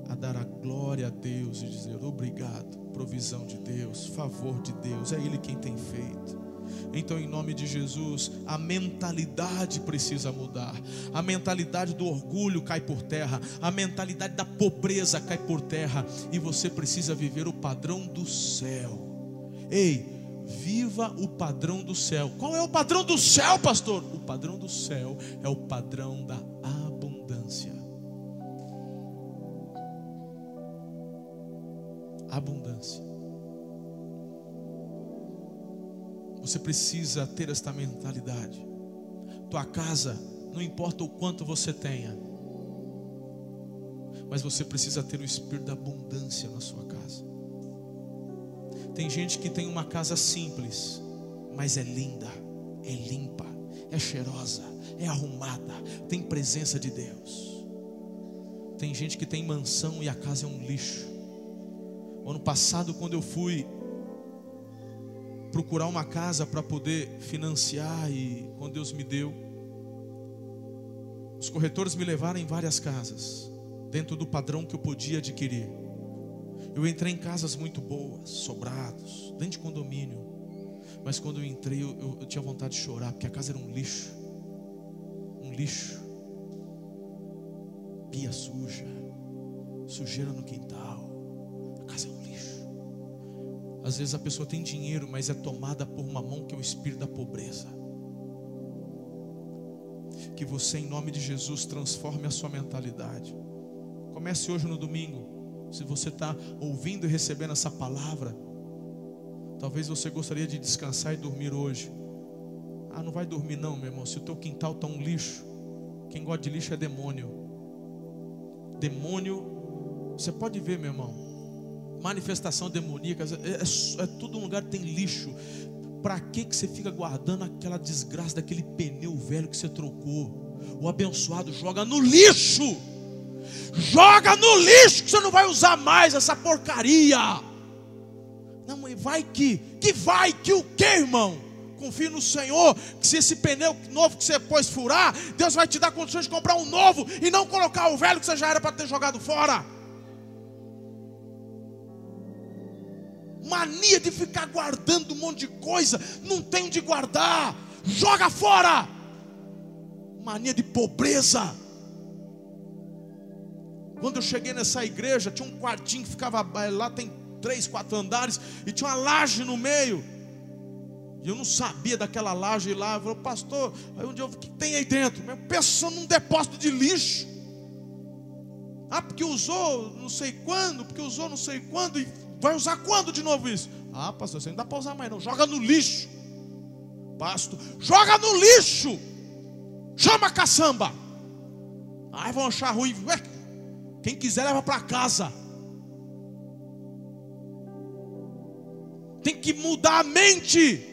a dar a glória a Deus e dizer obrigado, provisão de Deus, favor de Deus, é Ele quem tem feito. Então, em nome de Jesus, a mentalidade precisa mudar. A mentalidade do orgulho cai por terra, a mentalidade da pobreza cai por terra, e você precisa viver o padrão do céu. Ei, viva o padrão do céu. Qual é o padrão do céu, pastor? O padrão do céu é o padrão da Abundância. Você precisa ter esta mentalidade. Tua casa, não importa o quanto você tenha, mas você precisa ter o espírito da abundância na sua casa. Tem gente que tem uma casa simples, mas é linda, é limpa, é cheirosa, é arrumada, tem presença de Deus. Tem gente que tem mansão e a casa é um lixo. Ano passado, quando eu fui procurar uma casa para poder financiar e quando Deus me deu, os corretores me levaram em várias casas, dentro do padrão que eu podia adquirir. Eu entrei em casas muito boas, sobrados, dentro de condomínio. Mas quando eu entrei, eu, eu, eu tinha vontade de chorar, porque a casa era um lixo lixo, pia suja, sujeira no quintal, Às vezes a pessoa tem dinheiro, mas é tomada por uma mão que é o espírito da pobreza. Que você, em nome de Jesus, transforme a sua mentalidade. Comece hoje no domingo. Se você está ouvindo e recebendo essa palavra, talvez você gostaria de descansar e dormir hoje Ah, não vai dormir não, meu irmão. Se o teu quintal está um lixo, quem gosta de lixo é demônio. Demônio, você pode ver, meu irmão. Manifestação demoníaca, é, é, é tudo um lugar que tem lixo. Para que que você fica guardando aquela desgraça daquele pneu velho que você trocou? O abençoado joga no lixo. Joga no lixo que você não vai usar mais essa porcaria. Não, mãe, vai que, que vai que o que, irmão? Confie no Senhor, que se esse pneu novo que você pôs furar, Deus vai te dar condições de comprar um novo e não colocar o velho que você já era para ter jogado fora. Mania de ficar guardando um monte de coisa, não tem onde guardar, joga fora. Mania de pobreza. Quando eu cheguei nessa igreja, tinha um quartinho que ficava eh, lá, tem três, quatro andares, e tinha uma laje no meio. E eu não sabia daquela laje lá. Eu falei, pastor, aí dia eu o que tem aí dentro? Eu penso num depósito de lixo. Ah, porque usou não sei quando, porque usou não sei quando, e vai usar quando de novo isso? Ah, pastor, você não dá para usar mais não, joga no lixo. Pastor, joga no lixo. Chama a caçamba. Aí vão achar ruim. Ué, quem quiser leva para casa. Tem que mudar a mente.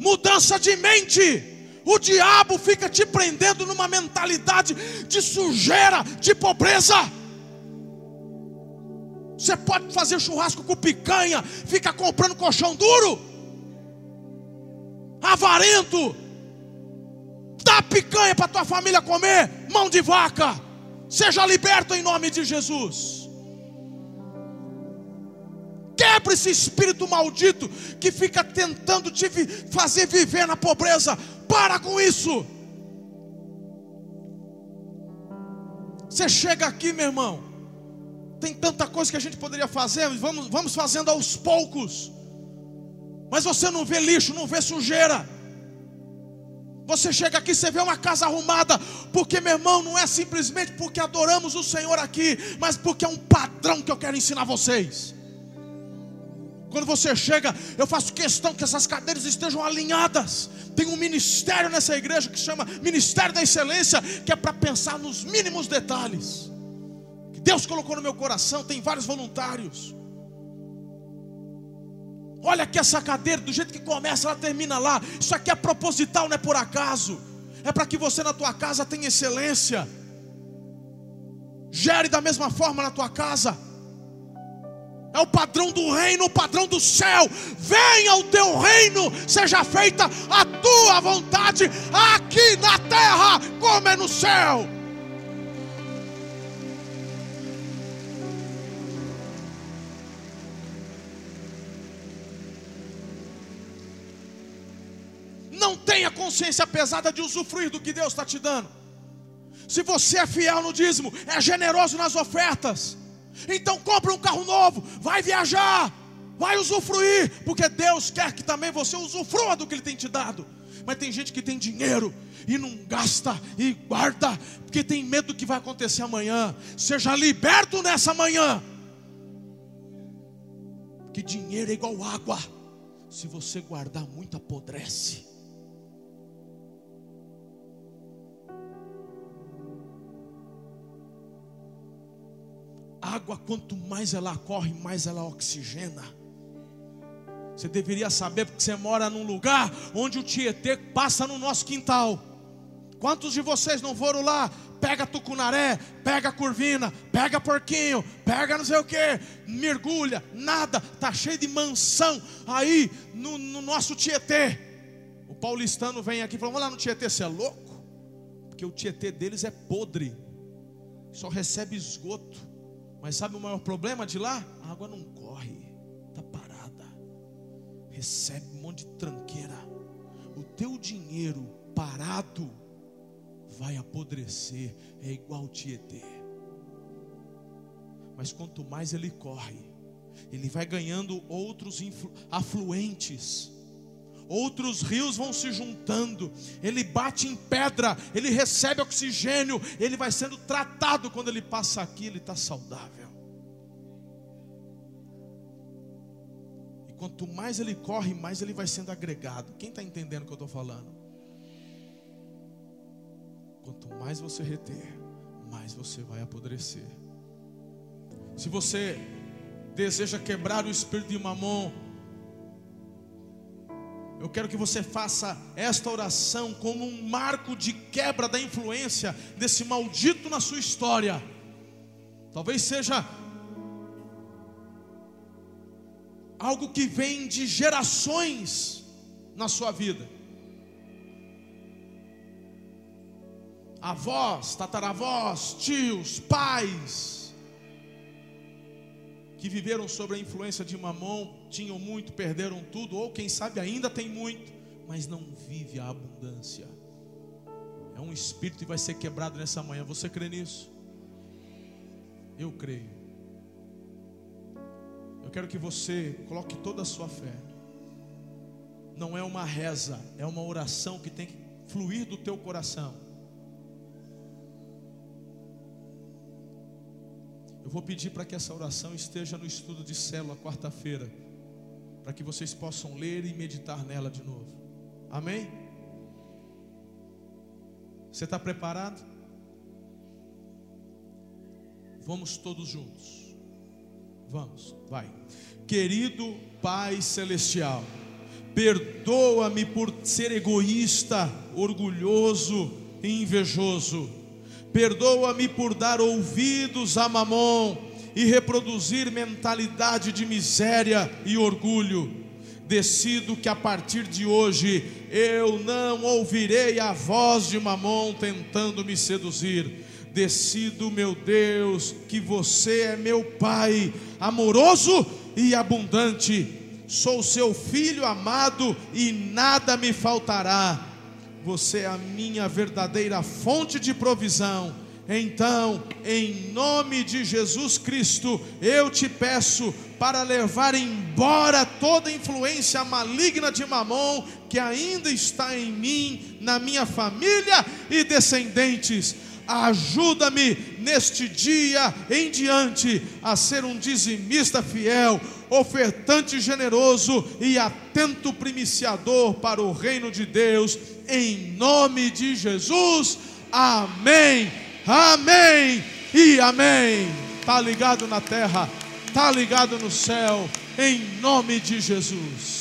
Mudança de mente. O diabo fica te prendendo numa mentalidade de sujeira, de pobreza. Você pode fazer churrasco com picanha, fica comprando colchão duro, avarento, dá picanha para tua família comer, mão de vaca. Seja liberto em nome de Jesus. Quebra esse espírito maldito que fica tentando te fazer viver na pobreza. Para com isso. Você chega aqui, meu irmão. Tem tanta coisa que a gente poderia fazer, vamos, vamos fazendo aos poucos. Mas você não vê lixo, não vê sujeira. Você chega aqui, você vê uma casa arrumada, porque meu irmão, não é simplesmente porque adoramos o Senhor aqui, mas porque é um padrão que eu quero ensinar vocês. Quando você chega, eu faço questão que essas cadeiras estejam alinhadas. Tem um ministério nessa igreja que chama Ministério da Excelência, que é para pensar nos mínimos detalhes. Deus colocou no meu coração, tem vários voluntários. Olha aqui essa cadeira, do jeito que começa, ela termina lá. Isso aqui é proposital, não é por acaso. É para que você na tua casa tenha excelência. Gere da mesma forma na tua casa. É o padrão do reino, o padrão do céu. Venha o teu reino, seja feita a tua vontade aqui na terra, como é no céu. Tenha consciência pesada de usufruir do que Deus está te dando. Se você é fiel no dízimo, é generoso nas ofertas, então compra um carro novo, vai viajar, vai usufruir, porque Deus quer que também você usufrua do que Ele tem te dado. Mas tem gente que tem dinheiro e não gasta e guarda, porque tem medo do que vai acontecer amanhã. Seja liberto nessa manhã. Que dinheiro é igual água. Se você guardar muito, apodrece. Água, quanto mais ela corre, mais ela oxigena. Você deveria saber, porque você mora num lugar onde o Tietê passa no nosso quintal. Quantos de vocês não foram lá? Pega tucunaré, pega curvina, pega porquinho, pega não sei o que, mergulha, nada, tá cheio de mansão aí no, no nosso Tietê. O paulistano vem aqui e fala: Vamos lá no Tietê, você é louco? Porque o Tietê deles é podre, só recebe esgoto. Mas sabe o maior problema de lá? A água não corre, está parada, recebe um monte de tranqueira. O teu dinheiro parado vai apodrecer, é igual Tietê. Mas quanto mais ele corre, ele vai ganhando outros afluentes outros rios vão se juntando, ele bate em pedra, ele recebe oxigênio, ele vai sendo tratado quando ele passa aqui, ele está saudável. E quanto mais ele corre, mais ele vai sendo agregado. Quem está entendendo o que eu estou falando? quanto mais você reter, mais você vai apodrecer. Se você deseja quebrar o espírito de mamon, eu quero que você faça esta oração como um marco de quebra da influência desse maldito na sua história. Talvez seja algo que vem de gerações na sua vida. Avós, tataravós, tios, pais, que viveram sob a influência de mamão, tinham muito, perderam tudo, ou quem sabe ainda tem muito, mas não vive a abundância. É um espírito que vai ser quebrado nessa manhã. Você crê nisso? Eu creio. Eu quero que você coloque toda a sua fé. Não é uma reza, é uma oração que tem que fluir do teu coração. Eu vou pedir para que essa oração esteja no estudo de célula quarta-feira, para que vocês possam ler e meditar nela de novo. Amém? Você está preparado? Vamos todos juntos. Vamos, vai. Querido Pai Celestial, perdoa-me por ser egoísta, orgulhoso e invejoso. Perdoa-me por dar ouvidos a mamon e reproduzir mentalidade de miséria e orgulho. Decido que a partir de hoje eu não ouvirei a voz de mamon tentando me seduzir Decido, meu Deus, que você é meu Pai, amoroso e abundante. Sou seu filho amado e nada me faltará. Você é a minha verdadeira fonte de provisão. Então, em nome de Jesus Cristo, eu te peço para levar embora toda influência maligna de Mamon que ainda está em mim, na minha família e descendentes Ajuda-me neste dia em diante a ser um dizimista fiel, ofertante generoso e atento primiciador para o reino de Deus, em nome de Jesus. Amém, amém e amém. Está ligado na terra, está ligado no céu, em nome de Jesus.